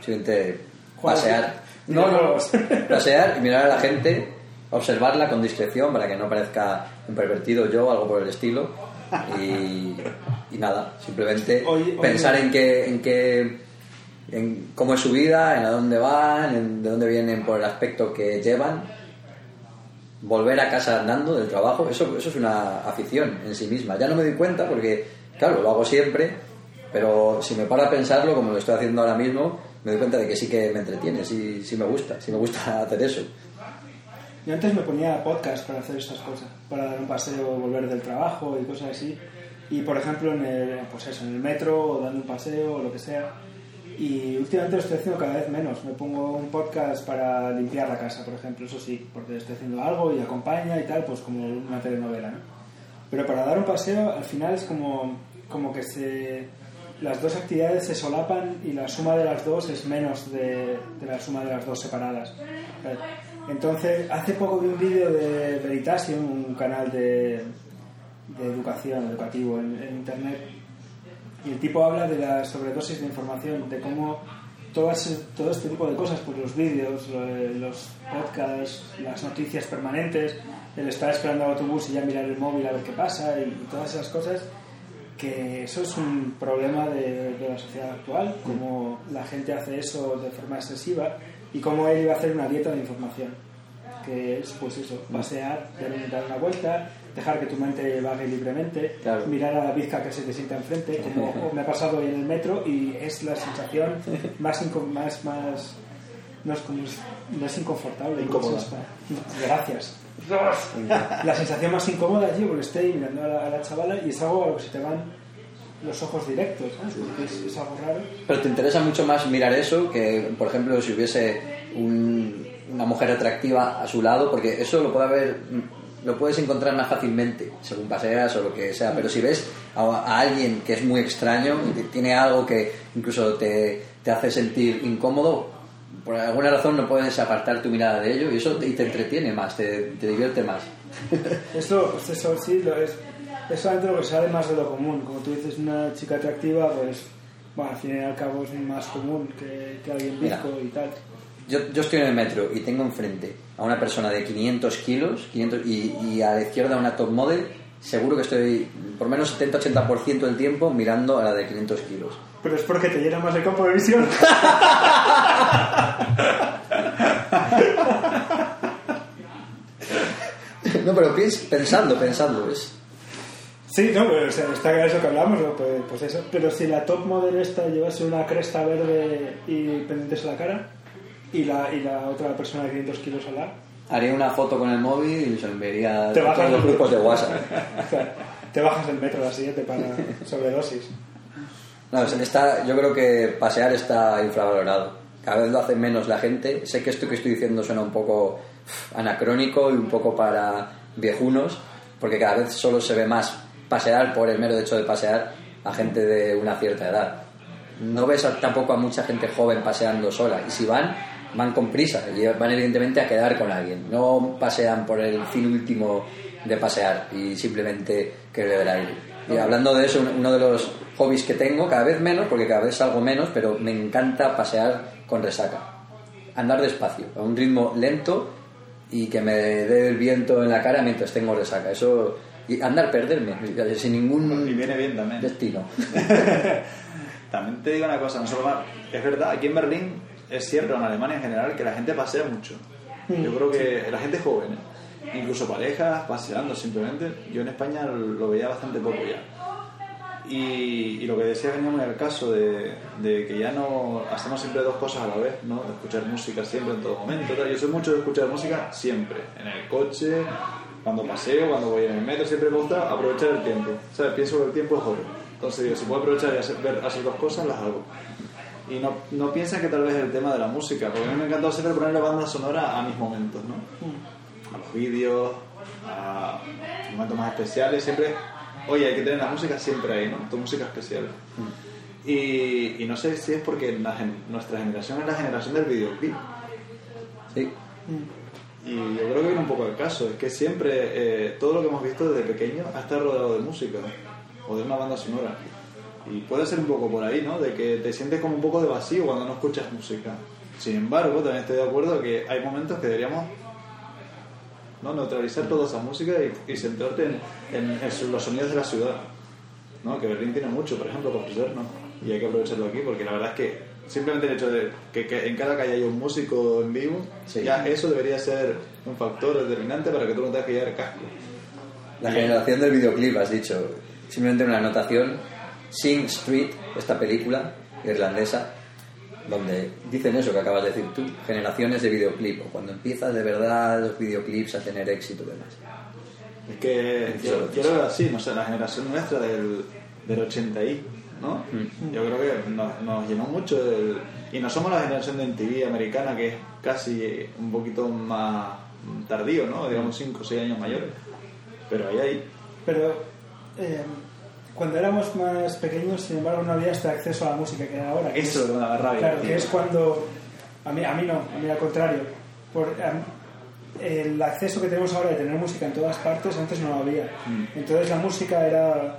simplemente. Pasear. No, no, [LAUGHS] pasear y mirar a la gente, observarla con discreción para que no parezca un pervertido yo o algo por el estilo. Y, y nada, simplemente Oye, oye. pensar en qué, en qué, en cómo es su vida, en a dónde van, en de dónde vienen por el aspecto que llevan. Volver a casa andando del trabajo, eso, eso es una afición en sí misma. Ya no me doy cuenta porque, claro, lo hago siempre, pero si me paro a pensarlo, como lo estoy haciendo ahora mismo, me doy cuenta de que sí que me entretiene, sí, sí me gusta, sí me gusta [LAUGHS] hacer eso. Yo antes me ponía podcast para hacer estas cosas, para dar un paseo, volver del trabajo y cosas así. Y por ejemplo, en el, pues eso, en el metro o dando un paseo o lo que sea. Y últimamente lo estoy haciendo cada vez menos. Me pongo un podcast para limpiar la casa, por ejemplo, eso sí, porque estoy haciendo algo y acompaña y tal, pues como una telenovela, ¿no? Pero para dar un paseo, al final es como, como que se, las dos actividades se solapan y la suma de las dos es menos de, la suma de las dos separadas. Entonces, hace poco vi un vídeo de Veritasium, un canal de, educación, educativo en, internet, y el tipo habla de la sobredosis de información, de cómo todas, todo este tipo de cosas, pues los vídeos, lo- los podcasts, las noticias permanentes, el estar esperando al autobús y ya mirar el móvil a ver qué pasa y todas esas cosas, que eso es un problema de, de la sociedad actual, cómo la gente hace eso de forma excesiva y cómo él iba a hacer una dieta de información, que es pues eso, pasear, dar una vuelta, dejar que tu mente vague libremente, Claro. mirar a la bizca que se te sienta enfrente, como [LAUGHS] me ha pasado hoy en el metro y es la sensación más, más, más no es, como, no es inconfortable. Incómoda. Gracias. La sensación más incómoda, tío, porque estoy mirando a la, a la chavala y es algo a lo que se te van los ojos directos, ¿sabes? Porque es, es algo raro. Pero te interesa mucho más mirar eso que, por ejemplo, si hubiese un- una mujer atractiva a su lado, porque eso lo puede haber, lo puedes encontrar más fácilmente según paseas o lo que sea. Pero si ves a, a alguien que es muy extraño, que tiene algo que incluso te, te hace sentir incómodo, por alguna razón no puedes apartar tu mirada de ello y eso te, y te entretiene más, te, te divierte más. [LAUGHS] Esto, eso sí, lo es, es solamente lo que sale más de lo común. Como tú dices, una chica atractiva, pues, bueno, al fin y al cabo es más común que, que alguien bizco y tal. Yo, yo estoy en el metro y tengo enfrente a una persona de 500 kilos 500, y, y a la izquierda una top model. Seguro que estoy por menos 70-80% del tiempo mirando a la de 500 kilos. Pero es porque te llena más el campo de visión. [LAUGHS] [LAUGHS] No, pero pensando, pensando. Es, Sí, no, pero o sea, está claro eso que hablamos, ¿no? pues, pues eso. Pero si la top model esta llevase una cresta verde y pendientes a la cara, y la, y la otra persona de 500 kilos al lado, haría una foto con el móvil y se enviaría Te a todos los grupos de WhatsApp. [LAUGHS] o sea, te bajas del metro a la siguiente para [LAUGHS] sobredosis. No, está, yo creo que pasear está infravalorado. Cada vez lo hace menos la gente. Sé que esto que estoy diciendo suena un poco anacrónico y un poco para viejunos, porque cada vez solo se ve más pasear por el mero hecho de pasear a gente de una cierta edad. No ves a- tampoco a mucha gente joven paseando sola. Y si van, van con prisa y van evidentemente a quedar con alguien. No pasean por el fin último de pasear y simplemente querer el aire. Y hablando de eso, uno de los hobbies que tengo, cada vez menos, porque cada vez salgo menos, pero me encanta pasear con resaca. Andar despacio, a un ritmo lento y que me dé el viento en la cara mientras tengo resaca. Eso y andar perderme sin ningún Y viene bien también. destino. [LAUGHS] También te digo una cosa, no solo más, es verdad, aquí en Berlín es cierto, en Alemania en general, que la gente pasea mucho. Yo creo que la gente joven, ¿eh? incluso parejas paseando simplemente, yo en España lo veía bastante poco ya. Y, y lo que decía venía muy al caso de, de que ya no hacemos siempre dos cosas a la vez, ¿no? Escuchar música siempre en todo momento. tal. Yo soy mucho de escuchar música siempre, en el coche, cuando paseo, cuando voy en el metro, siempre me gusta aprovechar el tiempo. ¿Sabes? Pienso que el tiempo es oro. Entonces digo, si puedo aprovechar y hacer, ver, hacer dos cosas, las hago. y no, no piensan que tal vez el tema de la música, porque a mí me encanta siempre ponerle banda sonora a mis momentos, ¿no? A los vídeos, a momentos más especiales, siempre, oye, hay que tener la música siempre ahí, ¿no? Tu música especial. Y, y no sé si es porque la nuestra generación es la generación del videoclip. Sí. Y yo creo que viene un poco el caso, es que siempre eh, todo lo que hemos visto desde pequeño ha estado rodeado de música o de una banda sonora. Y puede ser un poco por ahí, ¿no? De que te sientes como un poco de vacío cuando no escuchas música. Sin embargo, también estoy de acuerdo que hay momentos que deberíamos ¿no? neutralizar toda esa música y, y centrarte en, en- en los sonidos de la ciudad. ¿no? Que Berlín tiene mucho, por ejemplo, por ¿no? Y hay que aprovecharlo aquí porque la verdad es que simplemente el hecho de que, que en cada calle haya un músico en vivo, Sí. ya eso debería ser un factor determinante para que tú no tengas que llevar casco. La generación del videoclip, has dicho. Simplemente una anotación. Sing Street, esta película irlandesa, donde dicen eso que acabas de decir tú, generaciones de videoclip, o cuando empiezas de verdad los videoclips a tener éxito y demás. Es que quiero ver así, no sé, la generación nuestra del, del 80 y, ¿no? Mm. Yo creo que nos, nos llenó mucho el- y no somos la generación de MTV americana que es casi un poquito más tardío, ¿no? Digamos 5 o 6 años mayores. Pero ahí hay Pero eh, cuando éramos más pequeños, sin embargo, no había este acceso a la música que hay ahora. que Eso es- da rabia, Claro, tío. que es cuando. A mí, a mí no, a mí al contrario. Por, am- el acceso que tenemos ahora de tener música en todas partes, antes no lo había. Mm. Entonces la música era.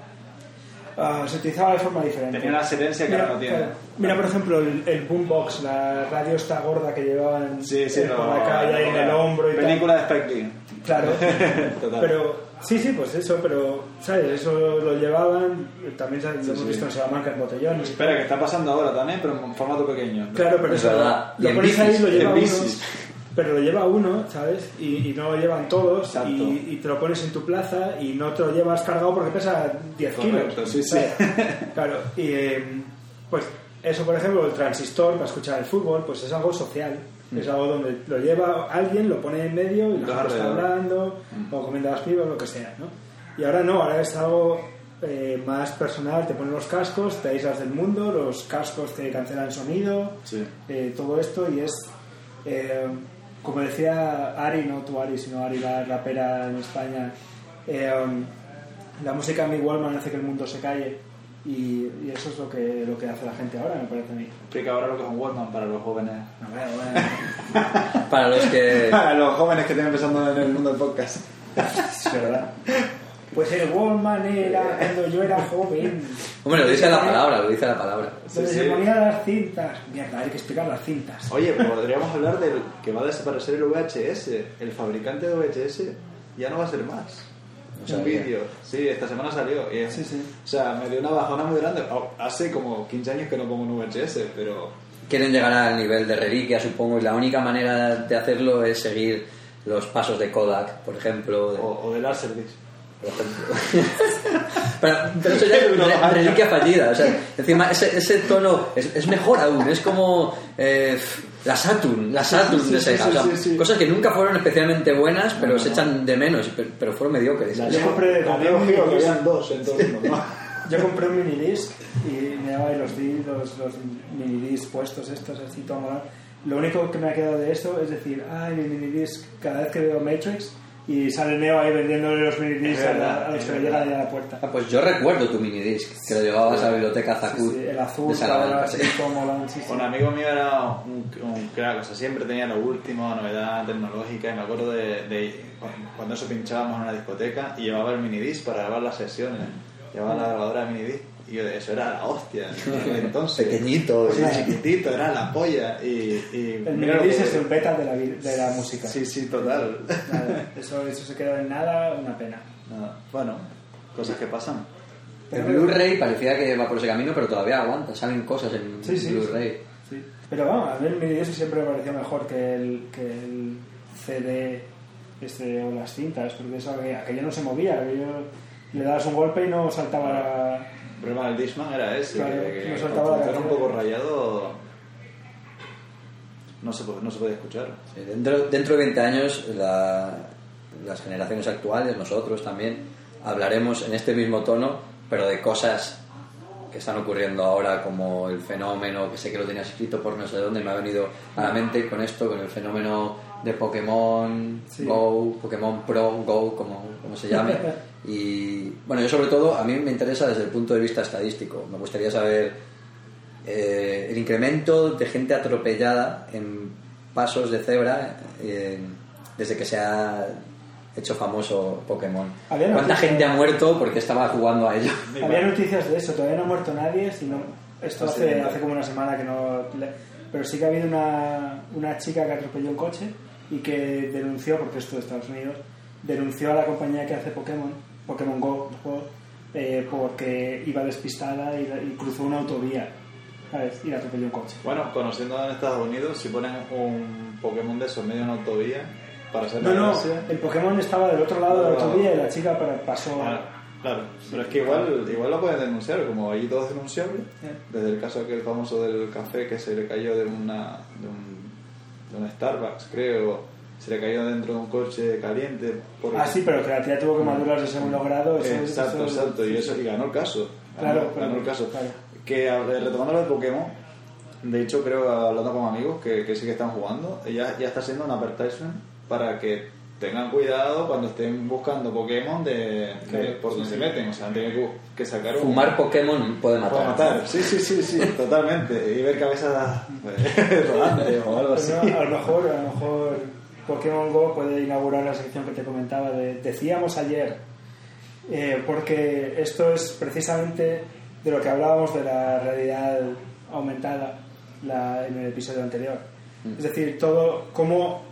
ah, se utilizaba de forma diferente. Tenía una excelencia que Mira, ahora no tiene. claro. Mira, por ejemplo, el, el boombox, la radio esta gorda que llevaban Sí, sí, eh, por no, la calle ahí en el hombro y tal. Película de Spike Lee. Claro. [LAUGHS] Total. Pero, sí, sí, pues eso, pero, ¿sabes? Eso lo llevaban, también ¿sabes? lo Sí, hemos sí. visto en Salamanca en botellones. Espera, que está pasando ahora también, pero en formato pequeño. Claro, pero Es eso, verdad. Lo pones ahí, lo lleva uno, bicis. pero lo lleva uno, ¿sabes? Y, y no lo llevan todos, y, y te lo pones en tu plaza y no te lo llevas cargado porque pesa 10 Correcto, kilos. sí, sí. Claro, y eh, pues eso, por ejemplo, el transistor para escuchar el fútbol, pues es algo social. Es algo donde lo lleva alguien, lo pone en medio y la gente está hablando, o comiendo las pibas, lo que sea, ¿no? Y ahora no, ahora es algo eh, más personal, te ponen los cascos, te aíslas del mundo, los cascos te cancelan sonido, Sí. eh, todo esto y es, eh, como decía Ari, no tú Ari, sino Ari la rapera en España, eh, la música en mi Wallman hace que el mundo se calle y, y eso es lo que, lo que hace la gente ahora, me parece a mí. Explica ahora lo que es un Walkman para los jóvenes. A ver, bueno, Para los que... [LAUGHS] Para los jóvenes que estén empezando en el mundo del podcast. [LAUGHS] es verdad. Pues el Wallman era cuando yo era joven. Hombre, lo dice la palabra, lo dice la palabra. Donde Sí, se sí. ponían las cintas. Mierda, hay que explicar las cintas. Oye, pues [LAUGHS] podríamos hablar del que va a desaparecer el VHS. El fabricante de VHS ya no va a ser más. Un vídeo. Sí, esta semana salió. y es- Sí, sí. O sea, me dio una bajona muy grande. Hace como 15 años que no pongo un VHS, pero Quieren llegar al nivel de reliquia, supongo, y la única manera de hacerlo es seguir los pasos de Kodak, por ejemplo. de- o, o del por ejemplo. [LAUGHS] pero, pero eso ya [LAUGHS] es re- reliquia fallida. O sea, encima ese, ese tono es, es mejor aún. Es como eh, la Saturn, la Saturn Sí, de sí, Sega. sí, o sea, sí, sí. Cosas que nunca fueron especialmente buenas, pero No, se no. echan de menos, y per- pero fueron mediocres. La Yo compré la Neo Geo, que un- habían dos en todo el mundo. ¿no? [LAUGHS] Yo compré un minidisc y me daba los, di- los, los minidisc puestos estos así todo molado. Lo único que me ha quedado de esto es decir, ay, mi minidisc, cada vez que veo Matrix y sale Neo ahí vendiéndole los minidiscs a, la- a los que le llegan a la puerta. Ah, pues yo recuerdo tu minidisc, que lo llevabas a la biblioteca Zakud Sí, sí, el azul, de sí. sí, sí. Un amigo mío era un, un crack, o sea, siempre tenía lo último, novedad tecnológica, y me acuerdo de, de cuando eso pinchábamos en una discoteca y llevaba el minidisc para grabar las sesiones, llevaba la grabadora de minidisc y yo, eso era la hostia, [LAUGHS] entonces. Pequeñito, sí. chiquitito, era la polla. Y, y El que- es el beta de la, de la música. Sí, sí, total. Nada, eso, eso se quedó en nada, una pena. Nada, Bueno, cosas que pasan. El Blu-ray parecía que va por ese camino, pero todavía aguanta. Salen cosas en Sí, sí, Blu-ray. Sí. Pero vamos, a mí el minidisc siempre me pareció mejor que el, que el CD este, o las cintas, porque eso, aquello no se movía, aquello le dabas un golpe y no saltaba la... El problema del Discman era ese, Claro, que, que no funciona un poco rayado no se, puede- no se puede escuchar. Sí, dentro, dentro de 20 años, la- las generaciones actuales, nosotros también, hablaremos en este mismo tono, pero de cosas que están ocurriendo ahora, como el fenómeno, que sé que lo tenías escrito por no sé dónde, me ha venido a la mente con esto, con el fenómeno de Pokémon Sí. Go, Pokémon Pro Go, como, como se llame. [LAUGHS] Y bueno, yo sobre todo, a mí me interesa desde el punto de vista estadístico. Me gustaría saber eh, el incremento de gente atropellada en pasos de cebra eh, desde que se ha hecho famoso Pokémon. Había ¿Cuánta noticias- gente ha muerto porque estaba jugando a ello? [LAUGHS] Había noticias de eso, todavía no ha muerto nadie, sino esto hace, hace como una semana que no... le- Pero sí que ha habido una, una chica que atropelló un coche y que denunció, porque esto de Estados Unidos, denunció a la compañía que hace Pokémon, Pokémon Go, eh, porque iba despistada y, y cruzó una autovía, ¿sabes? Y atropelló un coche. Bueno, conociendo en Estados Unidos, si ponen un Pokémon de esos medio en autovía para hacer No, no, gracia- el Pokémon estaba del otro lado de la autovía y la chica para- pasó... Ah, claro, pero es que igual, igual lo pueden denunciar, como allí todo es denunciable, Eh. desde el caso aquel famoso del café que se le cayó de una de un, de Starbucks, creo, se le cayó dentro de un coche caliente. Por... Ah, sí, pero que la tía tuvo que madurar de segundo grado. eso- Exacto, eso- exacto, y, eso, y ganó el caso. Ganó, Claro, ganó el caso. claro. Que retomando lo de Pokémon, de hecho creo, hablando con amigos que, que sí que están jugando, ya, ya está siendo un advertisement para que tengan cuidado cuando estén buscando Pokémon de, de por donde se meten, o sea, han tenido que, que sacar un... Fumar Pokémon puede matar. Para matar, sí, sí, sí, sí, [LAUGHS] totalmente. Y ver cabezas [LAUGHS] pues, rodantes o algo así. no, a lo mejor, a lo mejor Pokémon Go puede inaugurar la sección que te comentaba de decíamos ayer, eh, porque esto es precisamente de lo que hablábamos de la realidad aumentada la- en el episodio anterior. Es decir, todo como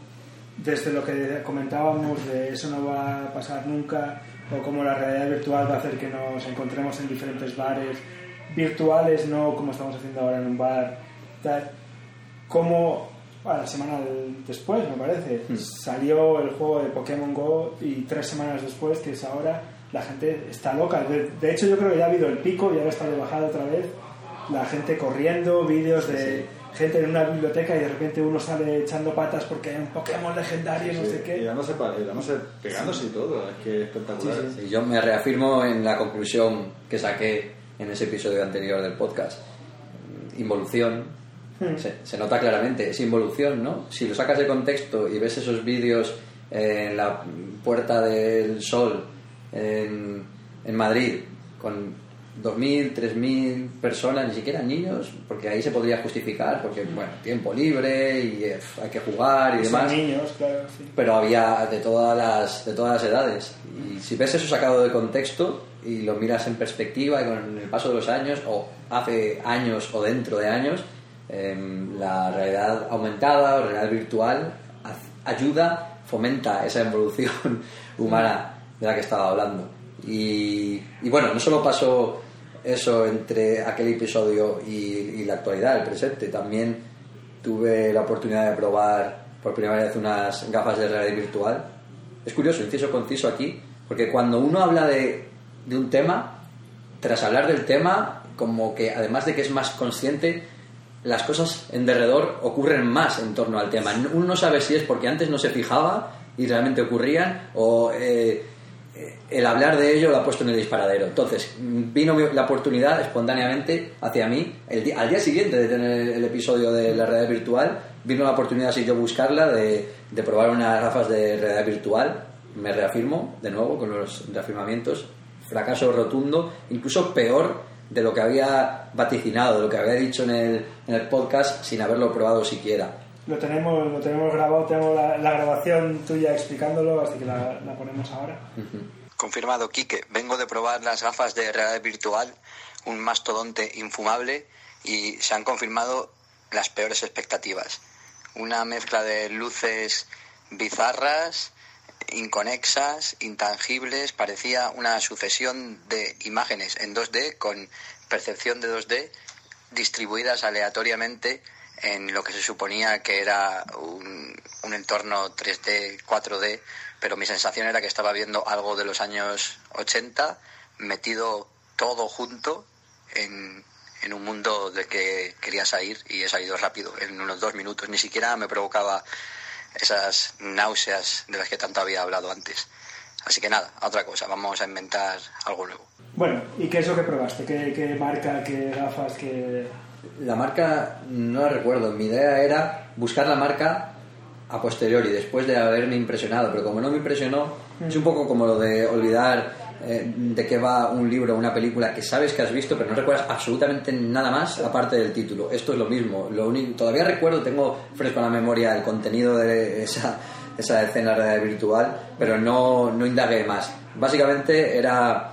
desde lo que comentábamos de eso no va a pasar nunca o como la realidad virtual va a hacer que nos encontremos en diferentes bares virtuales, no como estamos haciendo ahora en un bar, tal como a la semana después, me parece, salió el juego de Pokémon Go y tres semanas después, que es ahora, la gente está loca. De, de hecho, yo creo que ya ha habido el pico y ahora está de bajada otra vez. La gente corriendo, vídeos de gente en una biblioteca y de repente uno sale echando patas porque hay un Pokémon legendario, no sé Y qué. dándose, pa- y dándose, pegándose y todo, es que es espectacular. Sí, Y yo me reafirmo en la conclusión que saqué en ese episodio anterior del podcast. Involución. Hmm. Se, se nota claramente, es involución, ¿no? Si lo sacas de contexto y ves esos vídeos en la Puerta del Sol en, en Madrid con 2.000, 3.000 personas, ni siquiera niños, porque ahí se podría justificar, porque, bueno, tiempo libre y eh, hay que jugar y Y son demás niños, claro, sí. pero había de todas las de todas las edades. Y si ves eso sacado de contexto y lo miras en perspectiva y con el paso de los años o hace años o dentro de años em, la realidad aumentada o realidad virtual ayuda fomenta esa evolución [LAUGHS] humana de la que estaba hablando. Y, y bueno no solo pasó eso entre aquel episodio y, la actualidad el presente también tuve la oportunidad de probar por primera vez unas gafas de realidad virtual. Es curioso, inciso conciso aquí, porque cuando uno habla de, de un tema, tras hablar del tema, como que además de que es más consciente, las cosas en derredor ocurren más en torno al tema. Uno no sabe si es porque antes no se fijaba y realmente ocurrían, o eh, el hablar de ello lo ha puesto en el disparadero. Entonces, vino la oportunidad espontáneamente hacia mí, el di- al día siguiente de tener el episodio de la realidad virtual, vino la oportunidad, si yo buscarla, de, de probar unas gafas de realidad virtual. Me reafirmo, de nuevo, con los reafirmamientos. Fracaso rotundo, incluso peor de lo que había vaticinado, de lo que había dicho en el, en el podcast sin haberlo probado siquiera. Lo tenemos, lo tenemos grabado, tenemos la, la grabación tuya explicándolo, así que la, la ponemos ahora. Confirmado, Quique. Vengo de probar las gafas de realidad virtual, un mastodonte infumable, y se han confirmado las peores expectativas. Una mezcla de luces bizarras, inconexas, intangibles, parecía una sucesión de imágenes en 2D con percepción de 2D distribuidas aleatoriamente en lo que se suponía que era un, un entorno 3D, 4D, pero mi sensación era que estaba viendo algo de los años 80 metido todo junto en, en un mundo del que quería salir y he salido rápido, en unos dos minutos. Ni siquiera me provocaba esas náuseas de las que tanto había hablado antes. Así que nada, otra cosa, vamos a inventar algo nuevo. Bueno, ¿y qué es lo que probaste? ¿Qué, qué marca, qué gafas, qué...? La marca no la recuerdo. Mi idea era buscar la marca a posteriori, después de haberme impresionado. Pero como no me impresionó, es un poco como lo de olvidar eh, de qué va un libro o una película que sabes que has visto, pero no recuerdas absolutamente nada más aparte del título. Esto es lo mismo. Todavía recuerdo, tengo fresco en la memoria el contenido de esa, esa escena virtual, pero no, no indagué más. Básicamente era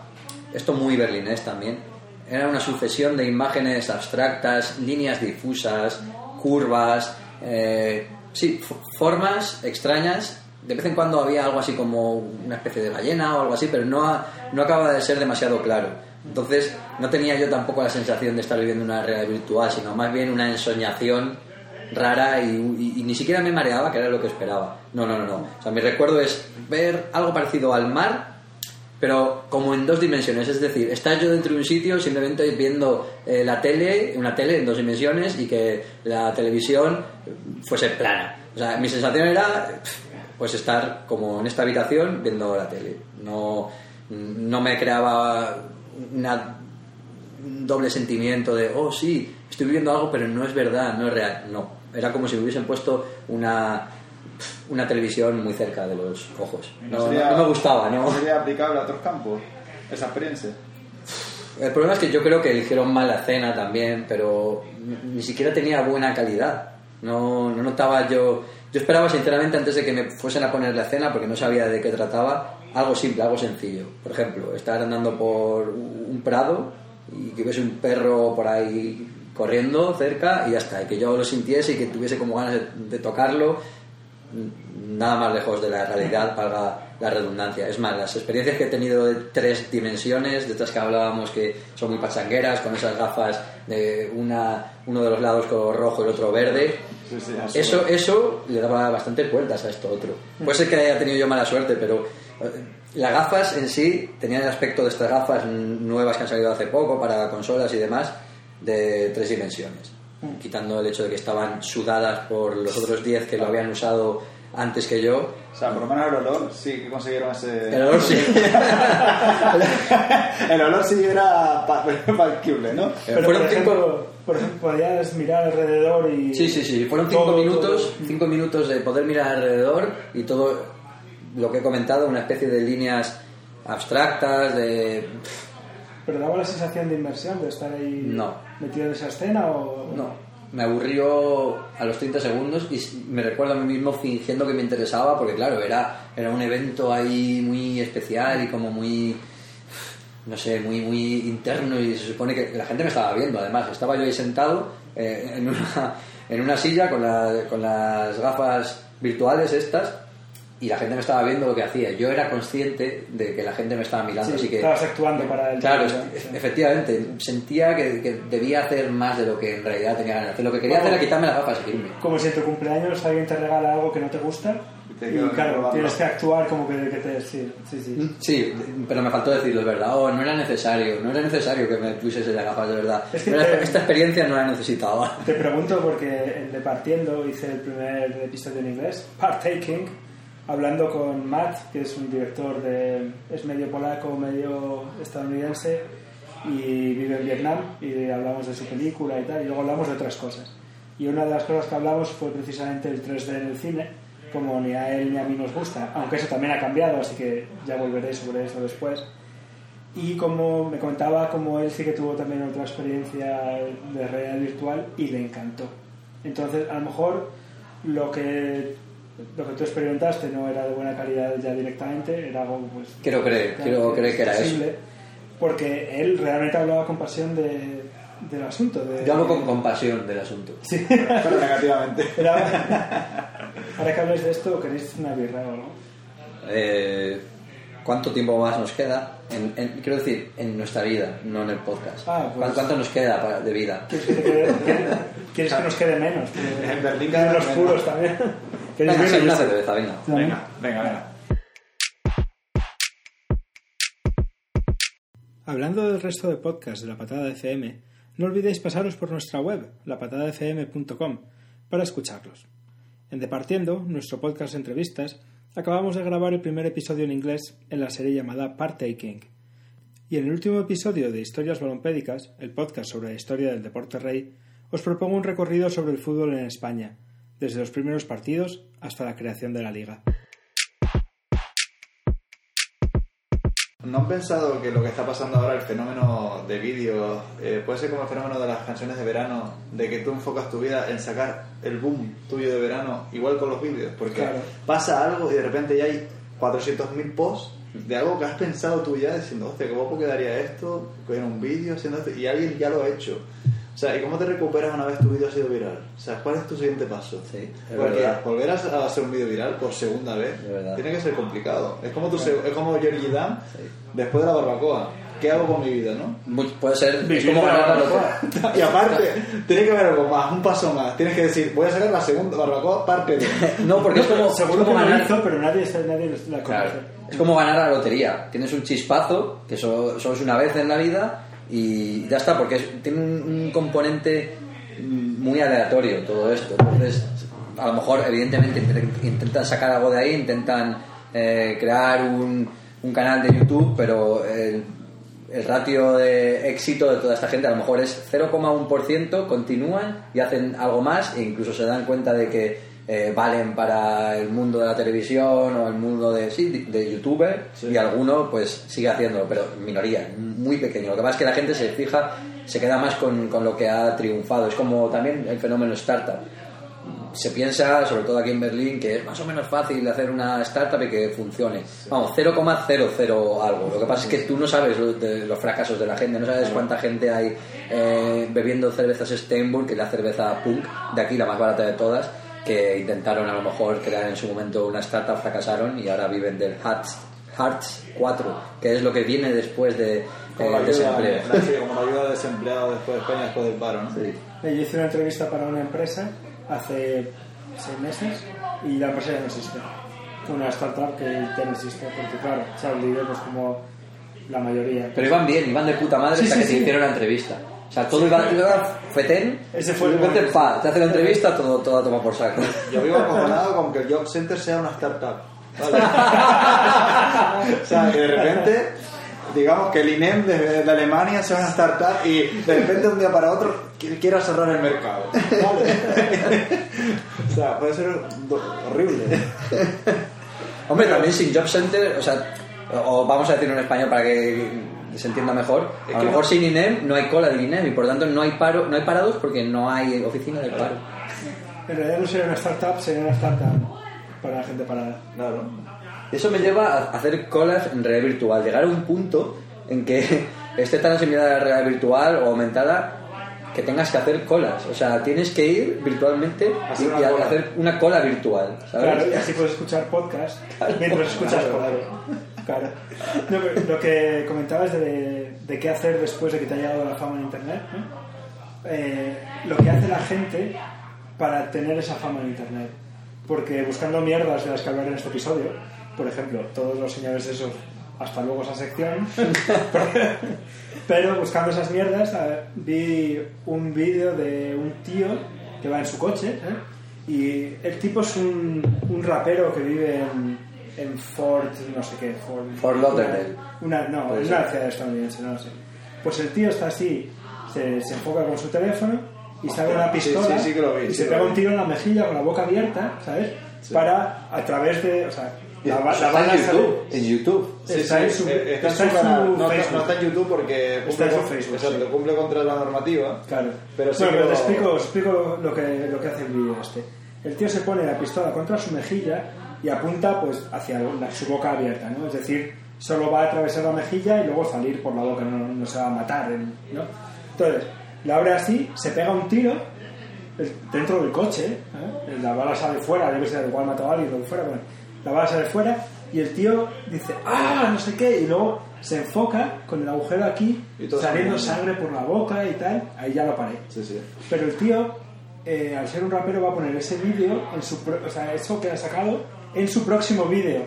esto muy berlinés también. Era una sucesión de imágenes abstractas, líneas difusas, curvas, eh, sí, formas extrañas. De vez en cuando había algo así como una especie de ballena o algo así, pero no, no acaba de ser demasiado claro. Entonces no tenía yo tampoco la sensación de estar viviendo una realidad virtual, sino más bien una ensoñación rara y, y- y ni siquiera me mareaba, que era lo que esperaba. No, no, no, no. O sea, mi recuerdo es ver algo parecido al mar, pero como en dos dimensiones, es decir, estar yo dentro de un sitio simplemente viendo eh, la tele, una tele en dos dimensiones y que la televisión fuese plana. O sea, mi sensación era pues estar como en esta habitación viendo la tele. No, no me creaba un doble sentimiento de, oh sí, estoy viviendo algo pero no es verdad, no es real. No, era como si me hubiesen puesto una una televisión muy cerca de los ojos. Y No, sería- no- no me gustaba, ¿no? sería aplicable a otros campos esa experiencia? El problema es que yo creo que eligieron mal la cena también, pero ni ni siquiera tenía buena calidad. No, no notaba yo... Yo esperaba sinceramente antes de que me fuesen a poner la cena, porque no sabía de qué trataba, algo simple, algo sencillo. Por ejemplo, estar andando por un prado y que hubiese un perro por ahí corriendo cerca y ya está, y que yo lo sintiese y que tuviese como ganas de, de tocarlo, nada más lejos de la realidad para la redundancia. Es más, las experiencias que he tenido de tres dimensiones, de estas que hablábamos que son muy pachangueras, con esas gafas de una, uno de los lados color rojo y el otro verde, Sí, sí, así. eso, eso le daba bastantes vueltas a esto otro. Puede ser que haya tenido yo mala suerte, pero eh, las gafas en sí tenían el aspecto de estas gafas nuevas que han salido hace poco para consolas y demás, de tres dimensiones. Quitando el hecho de que estaban sudadas por los otros 10 que lo habían usado antes que yo. O sea, por lo menos el olor sí que consiguieron ese... El olor sí. [LAUGHS] el olor sí era pa- [LAUGHS] palpable, ¿no? Pero, fueron por cinco- por ejemplo, podías mirar alrededor y... Sí, sí, sí. Fueron cinco todo, minutos, todo. cinco minutos de poder mirar alrededor y todo lo que he comentado, una especie de líneas abstractas, de... ¿Pero daba la sensación de inmersión, de estar ahí No. metido en esa escena o...? No, me aburrió a los 30 segundos y me recuerdo a mí mismo fingiendo que me interesaba porque claro, era, era un evento ahí muy especial y como muy, no sé, muy, muy interno y se supone que la gente me estaba viendo además. Estaba yo ahí sentado eh, en, una, en una silla con, la- con las gafas virtuales estas y la gente me estaba viendo lo que hacía. Yo era consciente de que la gente me estaba mirando, Sí, así que... estabas actuando para el... Claro, sí. es- efectivamente, sentía que, que debía hacer más de lo que en realidad tenía ganas de hacer. Lo que quería Bueno. hacer era quitarme las gafas y irme. Como si en tu cumpleaños alguien te regala algo que no te gusta Y y claro, tienes que actuar como que, que te... Sí, sí, sí. Sí, pero me faltó decirlo, es verdad. Oh, no era necesario, no era necesario que me pusiese las gafas, de verdad. Es que No era- te- Esta experiencia no la necesitaba. Te pregunto porque en Departiendo hice el primer episodio en inglés, Partaking, hablando con Matt, que es un director de... es medio polaco, medio estadounidense y vive en Vietnam y hablamos de su película y tal, y luego hablamos de otras cosas. Y una de las cosas que hablamos fue precisamente el 3D en el cine, como ni a él ni a mí nos gusta, aunque eso también ha cambiado, así que ya volveré sobre eso después. Y como me contaba, como él sí que tuvo también otra experiencia de realidad virtual y le encantó. Entonces, a lo mejor lo que, lo que tú experimentaste no era de buena calidad ya directamente, era algo pues... Quiero creer, quiero creer que era eso. Porque él realmente hablaba con pasión de, del asunto. De, Yo hablo con compasión del asunto. Sí. [LAUGHS] Pero negativamente. Era- ahora que habléis de esto, queréis una birra o no? Eh, ¿Cuánto tiempo más nos queda? En- en- quiero decir, en nuestra vida, no en el podcast. Ah, pues- ¿Cuánto, cuánto nos queda para- de vida? ¿Quieres que, te quede- quieres- quieres que nos quede menos? Que- En Berlín queda los menos. puros también. ¿Queréis Venga, una cerveza, venga. Venga, venga, venga. Hablando del resto de podcasts de La Patada FM, no olvidéis pasaros por nuestra web, lapatadafm.com, para escucharlos. En Departiendo, nuestro podcast de entrevistas, Acabamos de grabar el primer episodio en inglés en la serie llamada Partaking. Y en el último episodio de Historias Balompédicas, el podcast sobre la historia del deporte rey, os propongo un recorrido sobre el fútbol en España, desde los primeros partidos hasta la creación de la liga. ¿No han pensado que lo que está pasando ahora, el fenómeno de vídeos, eh, puede ser como el fenómeno de las canciones de verano, de que tú enfocas tu vida en sacar el boom tuyo de verano, igual con los vídeos? Porque Claro. pasa algo y de repente ya hay 400.000 posts de algo que has pensado tú ya, diciendo, hostia, ¿qué guapo quedaría esto en un vídeo haciendo esto? Y alguien ya lo ha hecho. O sea, ¿y cómo te recuperas una vez tu vídeo ha sido viral? O sea, ¿cuál es tu siguiente paso? Sí, es Porque volver a hacer un vídeo viral por segunda vez Es tiene que ser complicado. Es como, tu, es como Georgie Dan después de la barbacoa. ¿Qué hago con mi vida, no? Mu- Puede ser, es como la ganar la barbacoa. [LAUGHS] Y aparte, tiene que haber algo más, un paso más. Tienes que decir, voy a sacar la segunda barbacoa parte de. [LAUGHS] No, porque es como, es Seguro como que lo hizo, pero nadie, nadie la conoce. Claro. Es como ganar la lotería. Tienes un chispazo, que solo, solo es una vez en la vida, y ya está, porque es- tiene un, componente muy aleatorio todo esto. Entonces, a lo mejor, evidentemente, int- intentan sacar algo de ahí, intentan eh, crear un, un canal de YouTube, pero el, el ratio de éxito de toda esta gente a lo mejor es 0,1%, continúan y hacen algo más e incluso se dan cuenta de que eh, valen para el mundo de la televisión o el mundo de, sí, de, de youtuber y alguno pues sigue haciéndolo, pero minoría, muy pequeño. Lo que pasa es que la gente se fija, se queda más con, con lo que ha triunfado. Es como también el fenómeno startup se piensa, sobre todo aquí en Berlín, que es más o menos fácil hacer una startup y que funcione. Vamos, 0,00 algo. Lo que pasa es que tú no sabes lo- de los fracasos de la gente, no sabes cuánta gente hay eh, bebiendo cervezas Steinburg, que es la cerveza punk, de aquí la más barata de todas, que intentaron a lo mejor crear en su momento una startup, fracasaron y ahora viven del Hearts, Hearts 4, que es lo que viene después de Como eh, la ayuda, desempleo. como la ayuda desempleado después de España, después del paro, ¿no? Sí. Yo hice una entrevista para una empresa hace seis meses y la empresa ya no existe. Una startup que ya no existe, porque claro, se ha pues como la mayoría. Pero iban bien, iban de puta madre Sí, hasta sí, que te sí. hicieron la entrevista. O sea, todo iba, iba fetén, Ese fue el de repente, momento. pa, te hace la entrevista, todo, todo a tomar por saco. Yo vivo acojonado con que el Job Center sea una startup. ¿vale? [LAUGHS] o sea, que de repente, digamos que el INEM de, de Alemania sea una startup y de repente de un día para otro qui- quiera cerrar el mercado. ¿vale? [LAUGHS] o sea, puede ser horrible. Hombre, también sin Job Center, o sea, o vamos a decirlo en español para que se entienda mejor, Es a lo mejor no- sin INEM no hay cola del INEM y por lo tanto no hay paro, no hay parados porque no hay oficina de paro. En realidad no sería una startup, sería una startup para la gente parada. Claro. Eso me lleva a hacer colas en realidad virtual, llegar a un punto en que [LAUGHS] esté tan asimilada a la realidad virtual o aumentada que tengas que hacer colas. O sea, tienes que ir virtualmente Hacer y, y hacer una cola virtual, ¿sabes? Claro, y así puedes escuchar podcast mientras escuchas Claro. claro. Claro. No, lo que comentabas de, de qué hacer después de que te ha llegado la fama en internet. Eh, lo que hace la gente para tener esa fama en internet. Porque buscando mierdas de las que hablaré en este episodio, por ejemplo, todos los señores esos, hasta luego esa sección, [LAUGHS] pero buscando esas mierdas vi un vídeo de un tío que va en su coche ¿eh? y el tipo es un, un rapero que vive en, en Fort, no sé qué, Fort, Fort Lauderdale. Una, no, ser. una ciudad estadounidense, no lo sé. Pues el tío está así, se, se enfoca con su teléfono y saca una sí, pistola sí, sí que lo vi, y sí se lo pega vi. un tiro en la mejilla con la boca abierta, ¿sabes? Para, a través de, o sea, la, la Está en YouTube. En YouTube. Sí, Está sí, en su- eh, está en está su en su canal. No, está- Facebook. no está en YouTube porque Está cumple, en su con- Facebook, exacto, sí. cumple contra la normativa. Claro. Pero sí bueno, pero te lo- explico, explico lo que, lo que hace el vídeo este. El tío se pone la pistola contra su mejilla y apunta pues hacia la- su boca abierta, ¿no? Es decir, solo va a atravesar la mejilla y luego salir por la boca, no, no se va a matar, ¿no? Entonces, la abre así, se pega un tiro dentro del coche, ¿eh? la bala sale fuera, debe ser igual matado a alguien, lo que fuera, bueno, la bala sale fuera y el tío dice, ¡ah! no sé qué, y luego se enfoca con el agujero aquí, Y saliendo sangre por la boca y tal, ahí ya lo paré. Sí, sí. Pero el tío, eh, al ser un rapero, va a poner ese vídeo, en su o sea, eso que ha sacado, en su próximo vídeo.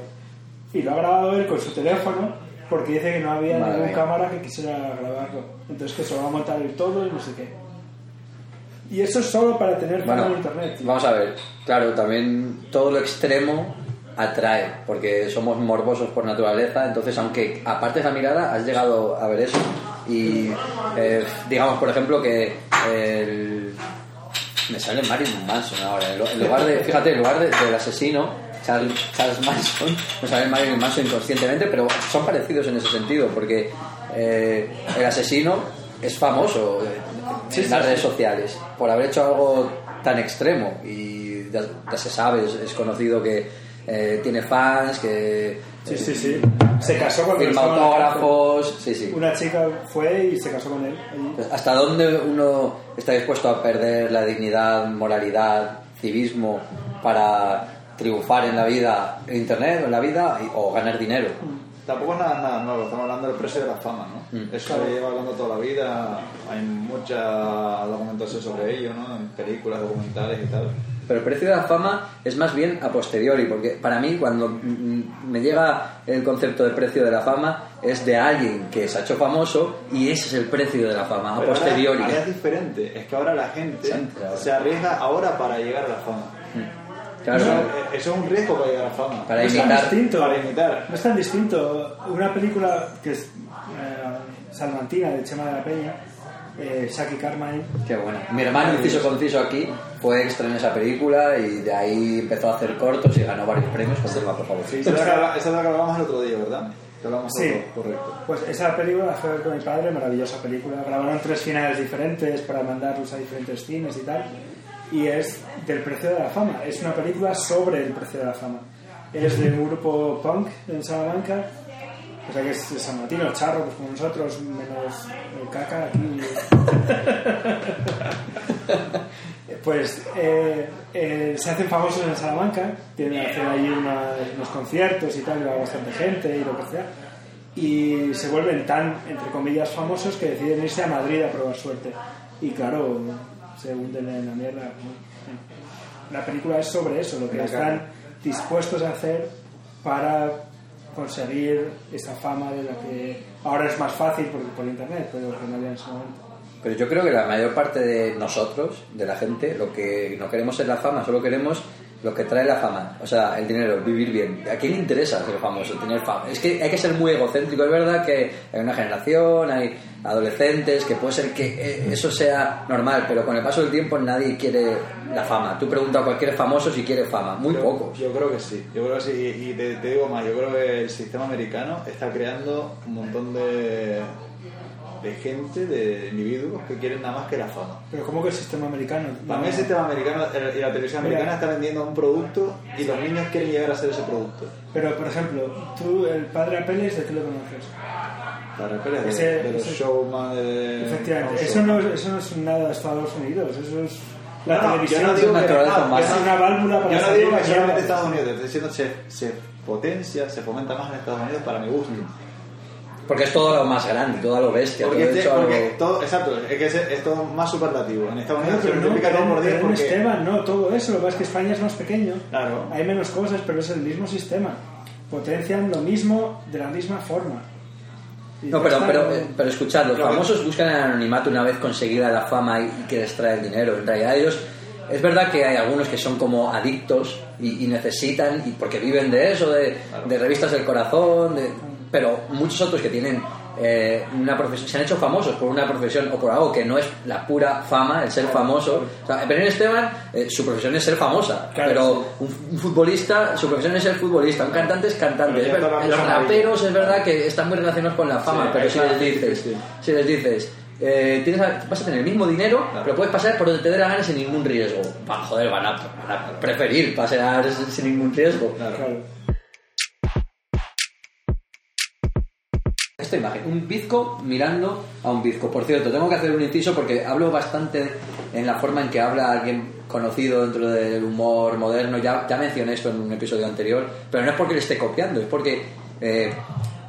Y lo ha grabado él con su teléfono, porque dice que no había Madre ninguna mía. cámara que quisiera grabarlo. Entonces que se lo va a montar él todo y no sé qué. Y eso es solo para tener Bueno, en internet. tío. vamos a ver. Claro, también todo lo extremo atrae, porque somos morbosos por naturaleza, entonces aunque apartes la mirada, has llegado a ver eso. Y eh, digamos, por ejemplo, que el... Me sale Marilyn Manson ahora, en lugar de, fíjate, en lugar de- del asesino, Charles, Charles Manson, me sale Marilyn Manson inconscientemente, pero son parecidos en ese sentido, porque eh, el asesino es famoso eh, en las redes sociales por haber hecho algo tan extremo y ya, ya se sabe, es, es conocido que eh, tiene fans, que Sí, sí, sí. Se casó cuando firma autógrafos, sí, sí. Una chica fue y se casó con él. Pues, ¿Hasta dónde uno está dispuesto a perder la dignidad, moralidad, civismo para triunfar en la vida, en Internet o en la vida y- o ganar dinero? Tampoco es nada, nada nuevo, estamos hablando del precio de la fama, ¿no? Mm. Eso se lleva hablando toda la vida, hay mucha documentación sobre ello, ¿no? En películas, documentales y tal. Pero el precio de la fama es más bien a posteriori, porque para mí cuando mm, me llega el concepto de precio de la fama es de alguien que se ha hecho famoso y ese es el precio de la fama, a Pero ahora- posteriori. ahora es diferente, es que ahora la gente Se arriesga ahora para llegar a la fama. Claro, Eso, eso es un riesgo para llegar a la fama. Para no es tan imitar. distinto. Para imitar. No es tan distinto. Una película que es eh, Salmantina, de Chema de la Peña, eh, Saki Carmine, Qué bueno. Mi hermano, inciso conciso aquí, fue extra en esa película y de ahí empezó a hacer cortos y ganó varios premios. Conserva, por favor. Sí, esa es la esa la hablábamos el otro día, ¿verdad? Sí. correcto. Pues esa película la fue a ver con mi padre, maravillosa película. Grabaron tres finales diferentes para mandarlos a diferentes cines y tal. Y es del precio de la fama. Es una película sobre el precio de la fama. Es de un grupo punk en Salamanca. O sea que es de San Martín, los charros, pues como nosotros, menos el caca aquí. [LAUGHS] Pues eh, eh, se hacen famosos en Salamanca, tienen hacer ahí una- unos conciertos y tal, y va bastante gente y lo que sea. Y se vuelven tan, entre comillas, famosos que deciden irse a Madrid a probar suerte. Y claro, se hunden en la mierda. La película es sobre eso, lo que están dispuestos a hacer para conseguir esa fama de la que ahora es más fácil porque por internet, pero que no había en ese momento. Pero yo creo que la mayor parte de nosotros, de la gente, lo que no queremos es la fama, solo queremos lo que trae la fama, o sea, el dinero, vivir bien. ¿A quién le interesa ser famoso, tener fama? Es que hay que ser muy egocéntrico, es verdad que hay una generación, hay adolescentes, que puede ser que eh, eso sea normal, pero con el paso del tiempo nadie quiere la fama. Tú preguntas a cualquier famoso si quiere fama, muy Yo- pocos. Yo creo que sí, yo creo que sí. Y te, te digo más, yo creo que el sistema americano está creando un montón de, de gente, de individuos que quieren nada más que la fama. Pero ¿cómo que el sistema americano? Para mí el sistema americano y la televisión Mira. americana está vendiendo un producto y los niños quieren llegar a ser ese producto. Pero, por ejemplo, tú, el padre Apeles, ¿de qué lo conoces? La repele de, Ese- de los ese- showman de... Efectivamente, eso no, eso no es nada de Estados Unidos, eso es la No, televisión. yo no digo que, humana. yo no- Es una válvula para Yo no digo que solamente Estados Unidos, estoy diciendo se, se potencia, se fomenta más en Estados Unidos para mi gusto. Porque es todo lo más grande, todo lo bestia, Porque, todo este- hecho algo- porque todo, exacto, es que es, es todo más superlativo. En Estados Claro, Unidos se pero no, todo por 10 pero en porque... Esteban, no, todo eso, lo que pasa es que España es más pequeño, Claro. hay menos cosas, pero es el mismo sistema. Potencian lo mismo de la misma forma. Y No, pero, pero, eh, pero escuchad, los Lo que- famosos buscan el anonimato una vez conseguida la fama y, y que les trae el dinero. En realidad ellos, es verdad que hay algunos que son como adictos y, y necesitan, y porque viven de eso, de, de revistas del corazón, de- pero muchos otros que tienen eh, una profesión, se han hecho famosos por una profesión o por algo que no es la pura fama, el ser famoso. O sea, Belén Esteban, eh, su profesión es ser famosa, Claro, pero un, un futbolista, su profesión es ser futbolista, un cantante es cantante. Pero los raperos es verdad que están muy relacionados con la fama, Sí, pero si les dices, sí, sí. si les dices, eh, tienes a- vas a tener el mismo dinero, pero puedes pasar por donde te dé la gana sin ningún riesgo. Va, joder, van a, van a preferir pasear sin sin ningún riesgo. Claro. Esta imagen, un bizco mirando a un bizco. Por cierto, tengo que hacer un inciso porque hablo bastante en la forma en que habla alguien conocido dentro del humor moderno. Ya, ya mencioné esto en un episodio anterior, pero no es porque le esté copiando, es porque eh,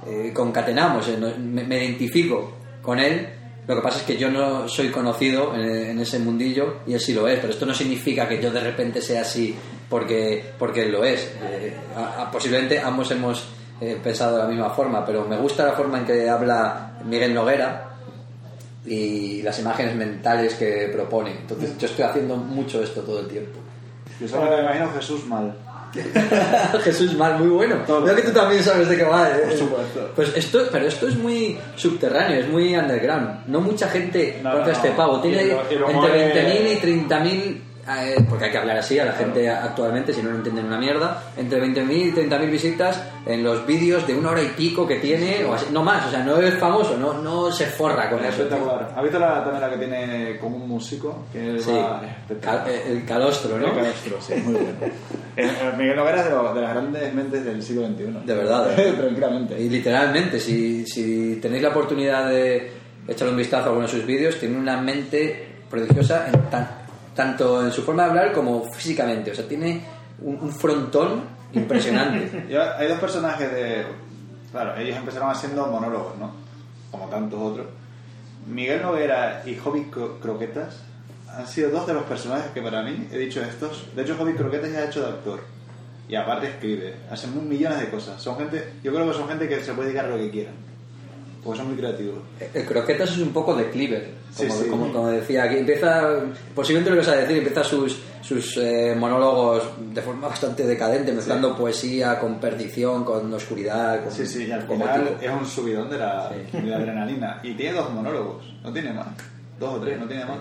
eh, concatenamos, eh, me, me identifico con él. Lo que pasa es que yo no soy conocido en, ese mundillo y él sí lo es, pero esto no significa que yo de repente sea así porque, porque él lo es. Posiblemente ambos hemos eh, pensado de la misma forma, pero me gusta la forma en que habla Miguel Noguera y las imágenes mentales que propone. Entonces yo estoy haciendo mucho esto todo el tiempo. Yo solo me imagino Jesús mal. [LAUGHS] Jesús Mar, muy bueno. Veo que tú también sabes de qué va. ¿eh? Por supuesto. Pues esto, pero esto es muy subterráneo, es muy underground. No mucha gente No, conoce no, este pavo. y Tiene lo- y lo entre mueve- 20.000 y 30.000, eh, porque hay que hablar así a la gente actualmente, si no, no entienden una mierda. Entre 20.000 y 30.000 visitas en los vídeos de una hora y pico que tiene, o así, no más. O sea, no es famoso, no, no se forra con Es eso. espectacular. ¿Has visto la, también la que tiene como un músico? Que Sí, va Cal- el calostro, ¿no? El Calostro, sí, [LAUGHS] muy bueno. Miguel Noguera es de, lo- de las grandes mentes del siglo XXI. De verdad, ¿eh? [LAUGHS] Tranquilamente. Y literalmente, si, si tenéis la oportunidad de echarle un vistazo a alguno de sus vídeos, tiene una mente prodigiosa en tan- tanto en su forma de hablar como físicamente. O sea, tiene un, un frontón impresionante. [LAUGHS] Y hay dos personajes de. Claro, ellos empezaron haciendo monólogos, ¿no? Como tantos otros. Miguel Noguera y Hobby Cro- Croquetas han sido dos de los personajes que para mí he dicho estos. De hecho, Hobby Croquetas ya ha hecho de actor. Y aparte escribe. Hacen millones de cosas. Son gente. Yo creo que son gente que se puede dedicar a lo que quieran. Porque son muy creativos. El croquetas es un poco de Cleaver, como, Sí, sí. como, como decía aquí. Empieza, posiblemente lo que vas a decir, empieza sus, sus eh, monólogos de forma [LAUGHS] bastante decadente, mezclando poesía con perdición, con oscuridad. Con, Sí, sí, y al final tipo. es un subidón de la, Sí. de la adrenalina. Y tiene dos monólogos, no tiene más. Dos o tres, no tiene más.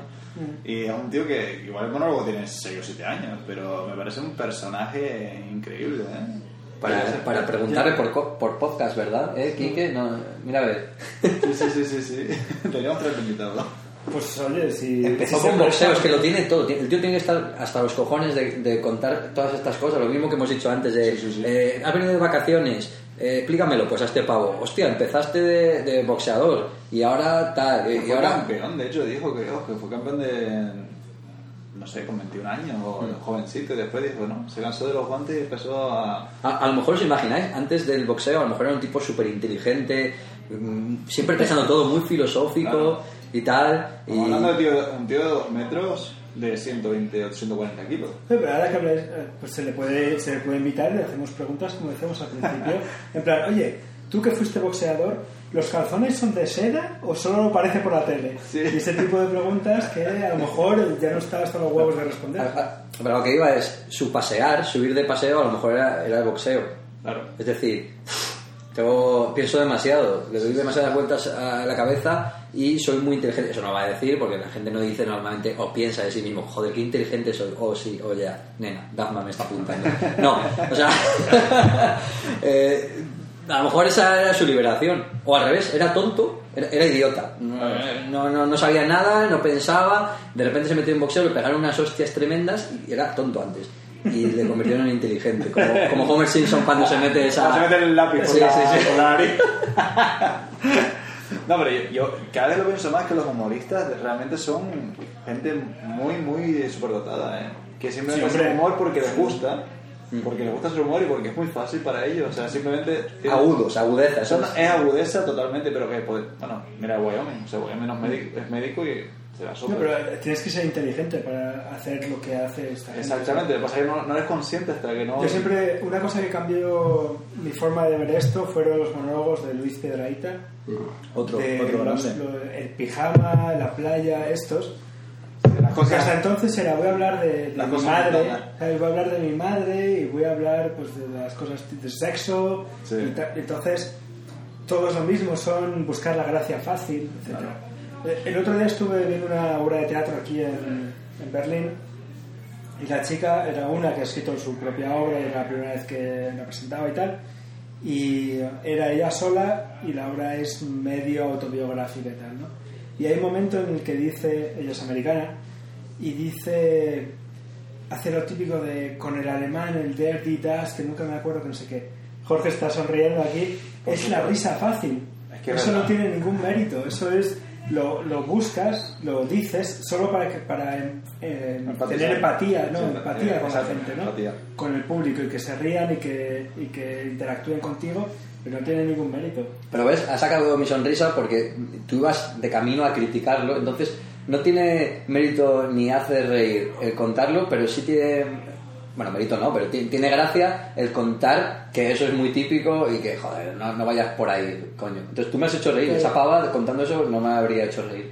Y es un tío que igual el monólogo tiene 6 o 7 años, pero me parece un personaje increíble, ¿eh? Para, para preguntarle por, co- por podcast, ¿verdad? ¿Eh, Quique? No, mira a ver. Sí, sí, sí, sí, sí. [LAUGHS] Teníamos tres invitados. Pues oye, si. Empezó si con boxeo, es que lo tiene todo. El tío tiene que estar hasta los cojones de, de contar todas estas cosas. Lo mismo que hemos dicho antes de... Sí, sí, sí. eh, has venido de vacaciones, eh, explícamelo pues a este pavo. Hostia, empezaste de, de boxeador y ahora tal. eh, y Fue ahora... campeón, de hecho, dijo que, oh, que fue campeón de. No sé, con 21 años o Mm. jovencito. Y después dijo, no, se cansó de los guantes y empezó a. A, a lo mejor os imagináis, antes del boxeo, a lo mejor era un tipo súper inteligente, mm, siempre pensando todo muy filosófico Claro. y tal. Y... Hablando de tío- un tío de 2 metros de 120 o 140 kilos. Oye, [LAUGHS] Pero ahora que habláis, eh, pues se le puede, se le puede invitar y le hacemos preguntas como decíamos al principio. [LAUGHS] En plan, oye, tú que fuiste boxeador, ¿los calzones son de seda o solo lo parece por la tele? Sí. Y ese tipo de preguntas que a lo mejor ya no está hasta los huevos de responder. [LAUGHS] Pero lo que iba es, su pasear, subir de paseo, a lo mejor era, era el boxeo. Claro. Es decir, tengo, pienso demasiado, le doy demasiadas vueltas a la cabeza y soy muy inteligente. Eso no va a decir porque la gente no dice normalmente o piensa de sí mismo, joder, qué inteligente soy. O sí, o ya, nena, Dagmar me está apuntando. No, o sea, [LAUGHS] eh, a lo mejor esa era su liberación. O al revés, era tonto, era, era idiota. No, no, no sabía nada, no pensaba, de repente se metió en boxeo, le pegaron unas hostias tremendas y era tonto antes. Y le convirtieron en inteligente, como, como Homer Simpson cuando se mete esa... Se mete el lápiz por, Sí, la, sí, sí. por la nariz. [LAUGHS] no, pero yo, yo cada vez lo pienso más que los humoristas realmente son gente muy, muy superdotada, ¿eh? Que Sí, hacen humor porque les gusta, porque les gusta su humor y porque es muy fácil para ellos. O sea, simplemente. tienen- Agudos, agudeza. eso es. es agudeza totalmente, pero que, pues, bueno, mira Wyoming. O sea, Wyoming es médico, es médico y se la No, pero tienes que ser inteligente para hacer lo que hace esta gente. Exactamente, lo que pasa es que no, no eres consciente hasta que no. Yo siempre, una cosa que cambió mi forma de ver esto fueron los monólogos de Luis Piedrahita. Otro, de otro los- grande. el pijama, la playa, estos. Porque hasta entonces era, voy a hablar de, de mi madre. ¿sabes? voy a hablar de mi madre y voy a hablar pues, de las cosas de sexo. Sí. y entonces, todo es lo mismo, son buscar la gracia fácil, etc. El otro día estuve viendo una obra de teatro aquí en, en Berlín y la chica era una que ha escrito su propia obra y era la primera vez que la presentaba y tal. Y era ella sola y la obra es medio autobiográfica y tal, ¿no? Y hay un momento en el que dice, ella es americana, y dice, hace lo típico de con el alemán, el dirty das, que nunca me acuerdo que no sé qué. Jorge está sonriendo aquí. Es la risa fácil. Es que es eso no verdad. tiene ningún mérito. Eso es, lo, lo buscas, lo dices, solo para, que, para Empatizar. tener empatía, ¿no? Sí, empatía eh, con la gente, ¿no? empatía. Con el público y que se rían y que, y que interactúen contigo, pero no tiene ningún mérito. Pero ves, ha sacado mi sonrisa porque tú ibas de camino a criticarlo, entonces no tiene mérito ni hacer reír el contarlo, pero sí tiene... Bueno, mérito no, pero ti- tiene gracia el contar que eso es muy típico y que, joder, no, no vayas por ahí, coño. Entonces tú me has hecho reír, esa pava contando eso no me habría hecho reír.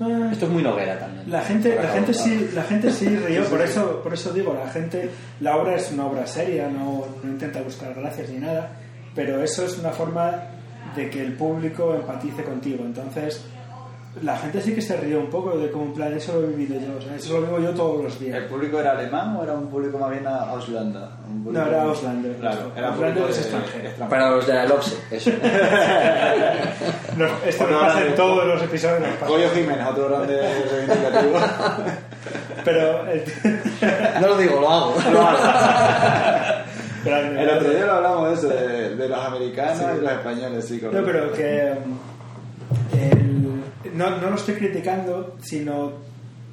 Ah, Esto es muy noguera también. La gente, la gente sí, [LAUGHS] la gente sí rió, por eso, por eso digo, la gente, la obra es una obra seria, no, no intenta buscar gracias ni nada, pero eso es una forma de que el público empatice contigo. Entonces, la gente sí que se rió un poco de como en plan, eso lo he vivido yo, o sea, eso lo vivo yo todos los días. ¿El público era alemán o era un público más bien a Auslanda? No, era Auslander. Claro, era un público es de- extranjero. extranjero. Para los de la LOPSE, eso. [LAUGHS] No, esto Otro no pasa en todos los episodios. nos. Goyo Jiménez, otro grande reivindicativo. [LAUGHS] Pero [LAUGHS] No lo digo, lo hago. grande. El otro día lo hablamos de eso, de, de los americanos y los españoles, sí, No, pero que no, no lo estoy criticando, sino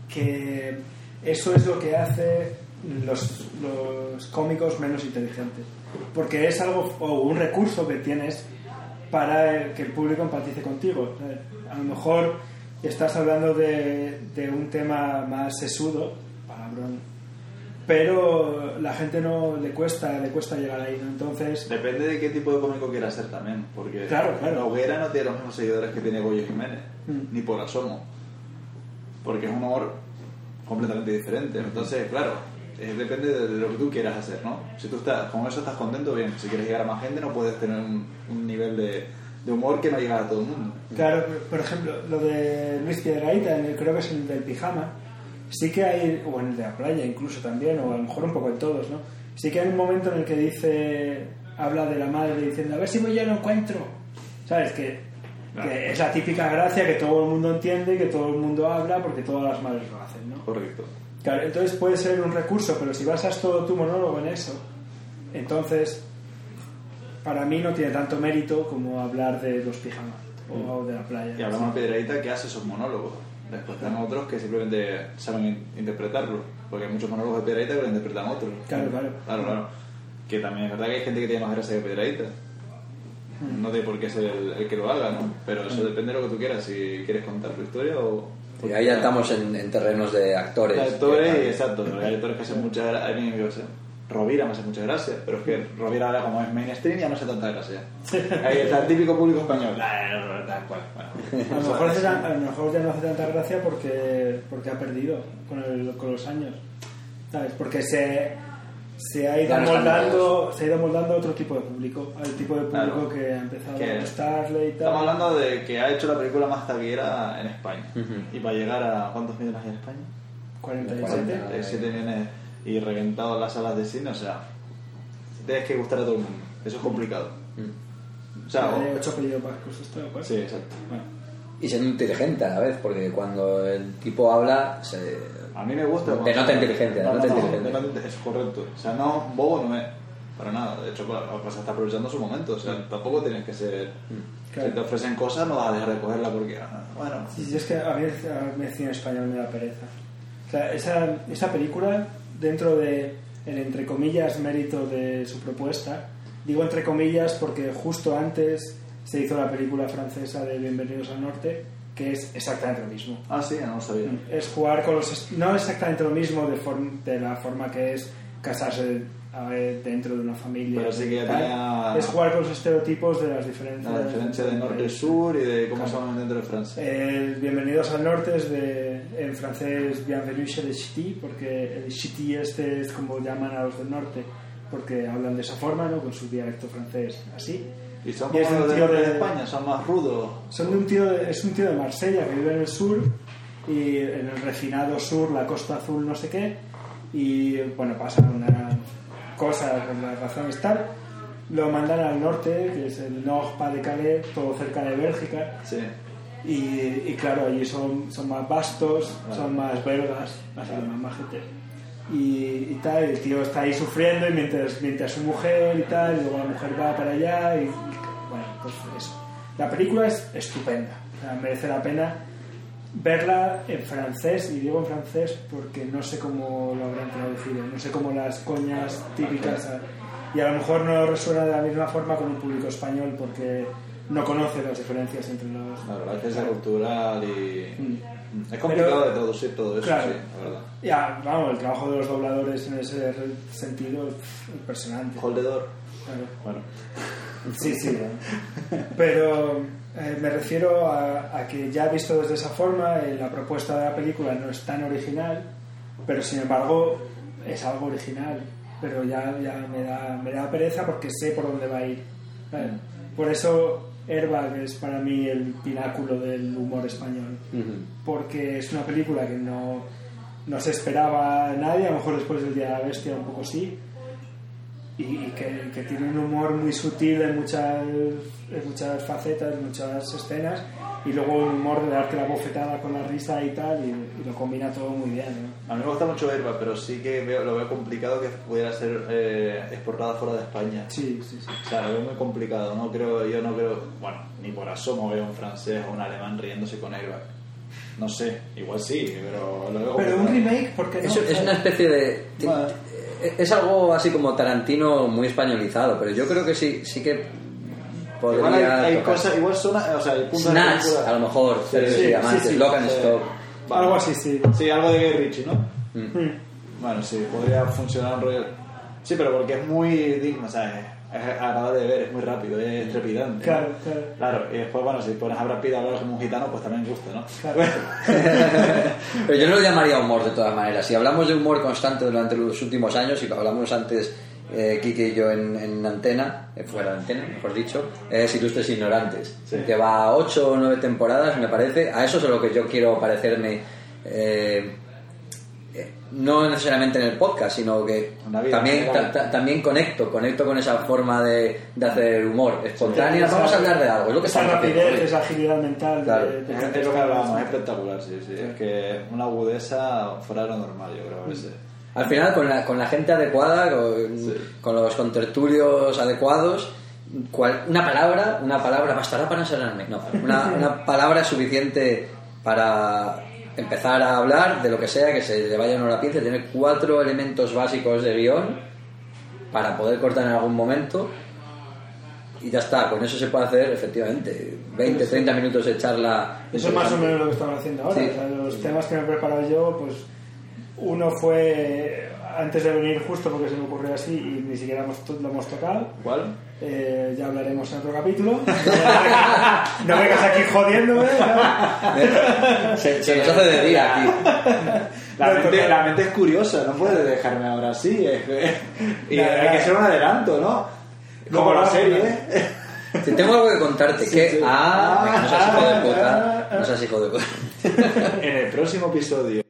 que eso es lo que hace los, los cómicos menos inteligentes. Porque es algo o un recurso que tienes para que el público empatice contigo. A lo mejor estás hablando de, de un tema más sesudo, palabrón, pero la gente no le cuesta, le cuesta llegar ahí, ¿no? Entonces, Depende de qué tipo de cómico quieras ser también, porque Claro, claro. la hoguera no tiene los mismos seguidores que tiene Goyo Jiménez, Mm. ni por asomo, porque es un humor completamente diferente. Entonces, claro, eh, depende de lo que tú quieras hacer, ¿no? Si tú estás con eso estás contento, bien. Si quieres llegar a más gente, no puedes tener un, un nivel de, de humor que no llega a todo el mundo. Claro, por ejemplo, lo de Luis el- creo que es el del pijama, sí que hay, o en el de la playa incluso también, o a lo mejor un poco en todos, ¿no? Sí que hay un momento en el que dice, habla de la madre diciendo, a ver si voy yo lo encuentro. ¿Sabes? Que, Claro. que es la típica gracia que todo el mundo entiende, que todo el mundo habla, porque todas las madres lo hacen, ¿no? Correcto. Claro, entonces puede ser un recurso, pero si basas todo tu monólogo en eso, entonces para mí no tiene tanto mérito como hablar de los pijamas o de la playa. Y hablamos de Piedradita que hace esos monólogos. Después están otros que simplemente saben in- interpretarlo. Porque hay muchos monólogos de Piedradita que lo interpretan otros. Claro, claro. Claro, claro. Que también es verdad que hay gente que tiene más gracia que Piedradita. Mm. No tiene por qué ser el, el que lo haga, ¿no? Pero eso depende de lo que tú quieras. Si quieres contar tu historia o... Y ahí ya estamos en, en terrenos de actores. De actores, Que- exacto. Hay actores que hacen mucha gracia. A mí me sé, Rovira me hace mucha gracia, pero es que Rovira ahora como es mainstream ya no hace tanta gracia. Ahí está el típico público español. No, no, tal cual. Bueno. A lo, mejor hace tan- a lo mejor ya no hace tanta gracia porque, porque ha perdido con, el- con los años. ¿Sabes? Porque se, se, ha ido moldando, se ha ido moldando a otro tipo de público, al tipo de público Claro. que ha empezado Que- a gustarle y tal. Estamos hablando de que ha hecho la película más taquillera en España. Ujú. Y para llegar a. ¿Cuántos millones hay en España? 47. 40. Eh, 7 millones y reventado las salas de cine, o sea. Tienes que gustar a todo el mundo. Eso es complicado. Mm. O sea, o- ocho apellidos vascos, ¿esto de acuerdo? sí, exacto. Bueno. Y siendo inteligente a la vez, porque cuando el tipo habla, se... A mí me gusta. Denota inteligencia, No, no, denota- es correcto. O sea, no, bobo no es. Para nada. De hecho, claro, pues está aprovechando su momento. O sea, tampoco tienes que ser. Claro. Si te ofrecen cosas, no vas a dejar de cogerla porque. ah, Bueno. Sí, sí, es que a mí, a mí el cine español me da pereza. O sea, esa, esa película, dentro de el entre comillas mérito de su propuesta, digo entre comillas porque justo antes se hizo la película francesa de Bienvenidos al Norte, que es exactamente lo mismo. Ah, sí, no sabía. Es jugar con los... No exactamente lo mismo de, form- de la forma que es casarse a ver, dentro de una familia. Pero sí que ya tenía- Es jugar con los estereotipos de las diferencias. La diferencia de norte y de cómo se llaman dentro de Francia. El Bienvenidos al Norte es de, en francés Bienvenue chez les Ch'tis, porque el Ch'ti este es como llaman a los del norte, porque hablan de esa forma, ¿no? con su dialecto francés así. Y son Y es como los de de- España, son más rudos. Son de un tío de- es un tío de Marsella que vive en el sur y en el refinado sur, la costa azul, no sé qué, y bueno, pasa una cosa con las razones tal. Lo mandan al norte, que es el Nord de Calais, todo cerca de Bélgica, Sí. y, y claro, allí son, son más vastos, Vale. son más belgas, así más majete. Y, y tal, el tío está ahí sufriendo y mientras, mientras su mujer y tal, y luego la mujer va para allá y, y, bueno, pues eso. La película es estupenda, o sea, merece la pena verla en francés, y digo en francés porque no sé cómo lo habrán traducido, no sé cómo las coñas típicas, y a lo mejor no resuena de la misma forma con un público español porque no conoce las diferencias entre los... Claro, la diferencia cultural y. Mm. Es complicado Pero- de traducir todo eso, Claro. sí, la verdad. Ya, vamos, el trabajo de los dobladores en ese sentido es impresionante. Holdedor. Claro. Bueno. Sí, sí. Pero, Eh, me refiero a, a que ya visto desde esa forma, eh, la propuesta de la película no es tan original, pero sin embargo es algo original. Pero ya, ya me, da, me da pereza porque sé por dónde va a ir. ¿sabes? Por eso Airbag es para mí el pináculo del humor español. Porque es una película que no, no se esperaba a nadie, a lo mejor después del Día de la Bestia un poco sí, y, y que, que tiene un humor muy sutil en muchas, en muchas facetas, en muchas escenas, y luego un humor de darte la bofetada con la risa y tal, y, y lo combina todo muy bien. ¿no? A mí me gusta mucho Airbag, pero sí que veo- lo veo complicado que pudiera ser eh, exportada fuera de España. Sí, sí, sí. O sea, lo veo muy complicado. No creo, yo no creo, bueno, ni por asomo veo un francés o un alemán riéndose con Airbag. No sé, igual sí, pero lo veo Pero un remake, ¿por qué no? Es, es una especie de... Bueno. Es algo así como Tarantino muy españolizado, pero yo creo que sí, sí que podría Igual hay, hay tocar. cosas, igual son, o sea, el punto de la Snatch, película- a lo mejor, Sí, sí, sí, Diamantes, sí. Lock and Sí. Stock. Vale. Algo así, sí. Sí, algo de Guy Ritchie, ¿no? Mm. Bueno, sí, podría funcionar un rollo. Sí, pero porque es muy digno, o sea, agradable de ver, es muy rápido, es trepidante. Claro, ¿no? claro. Claro, y después, bueno, si pones a Brad Pitt a hablar como un gitano, pues también gusta, ¿no? Claro. [LAUGHS] Pero yo no lo llamaría humor de todas maneras. Si hablamos de humor constante durante los últimos años, y lo hablamos antes eh, Kike y yo en, en antena, eh, fuera de antena, mejor dicho, es Ilustres Ignorantes, Sí. que va a 8 o 9 temporadas, me parece. A eso es a lo que yo quiero parecerme. eh, eh, no necesariamente en el podcast, sino que vida también, ta- ta- también conecto, conecto con esa forma de, de hacer humor espontánea. Esa- Vamos a hablar de algo, es lo que esa rapidez, esa agilidad mental. Claro. de, de- Es, es lo que hablábamos, es espectacular, sí, sí. Es que una agudeza fuera de lo normal, yo creo. veces. Al final, con la, con la gente adecuada, con, Sí. con los contertulios adecuados, cual- una palabra, una palabra bastará para encerrarme. No, una, una palabra suficiente para empezar a hablar de lo que sea, que se le vaya uno la pinza, tener cuatro elementos básicos de guion para poder cortar en algún momento y ya está, con eso se puede hacer efectivamente 20, 30 minutos de charla. Eso es más o menos lo que estamos haciendo ahora. Sí. O sea, los temas que me he preparado yo, pues uno fue antes de venir justo porque se me ocurrió así y ni siquiera lo hemos tocado. ¿Cuál? Eh, ya hablaremos en otro capítulo. [LAUGHS] No vengas aquí jodiéndome. ¿no? Se, se nos hace de día aquí. La No, mente, total. la mente es curiosa, no puedes dejarme ahora así. que- y hay que ser un adelanto, ¿no? Como la serie. Te tengo algo que contarte. que, sí. Ah, no seas hijo de puta. ah. No seas hijo de puta. en el próximo episodio.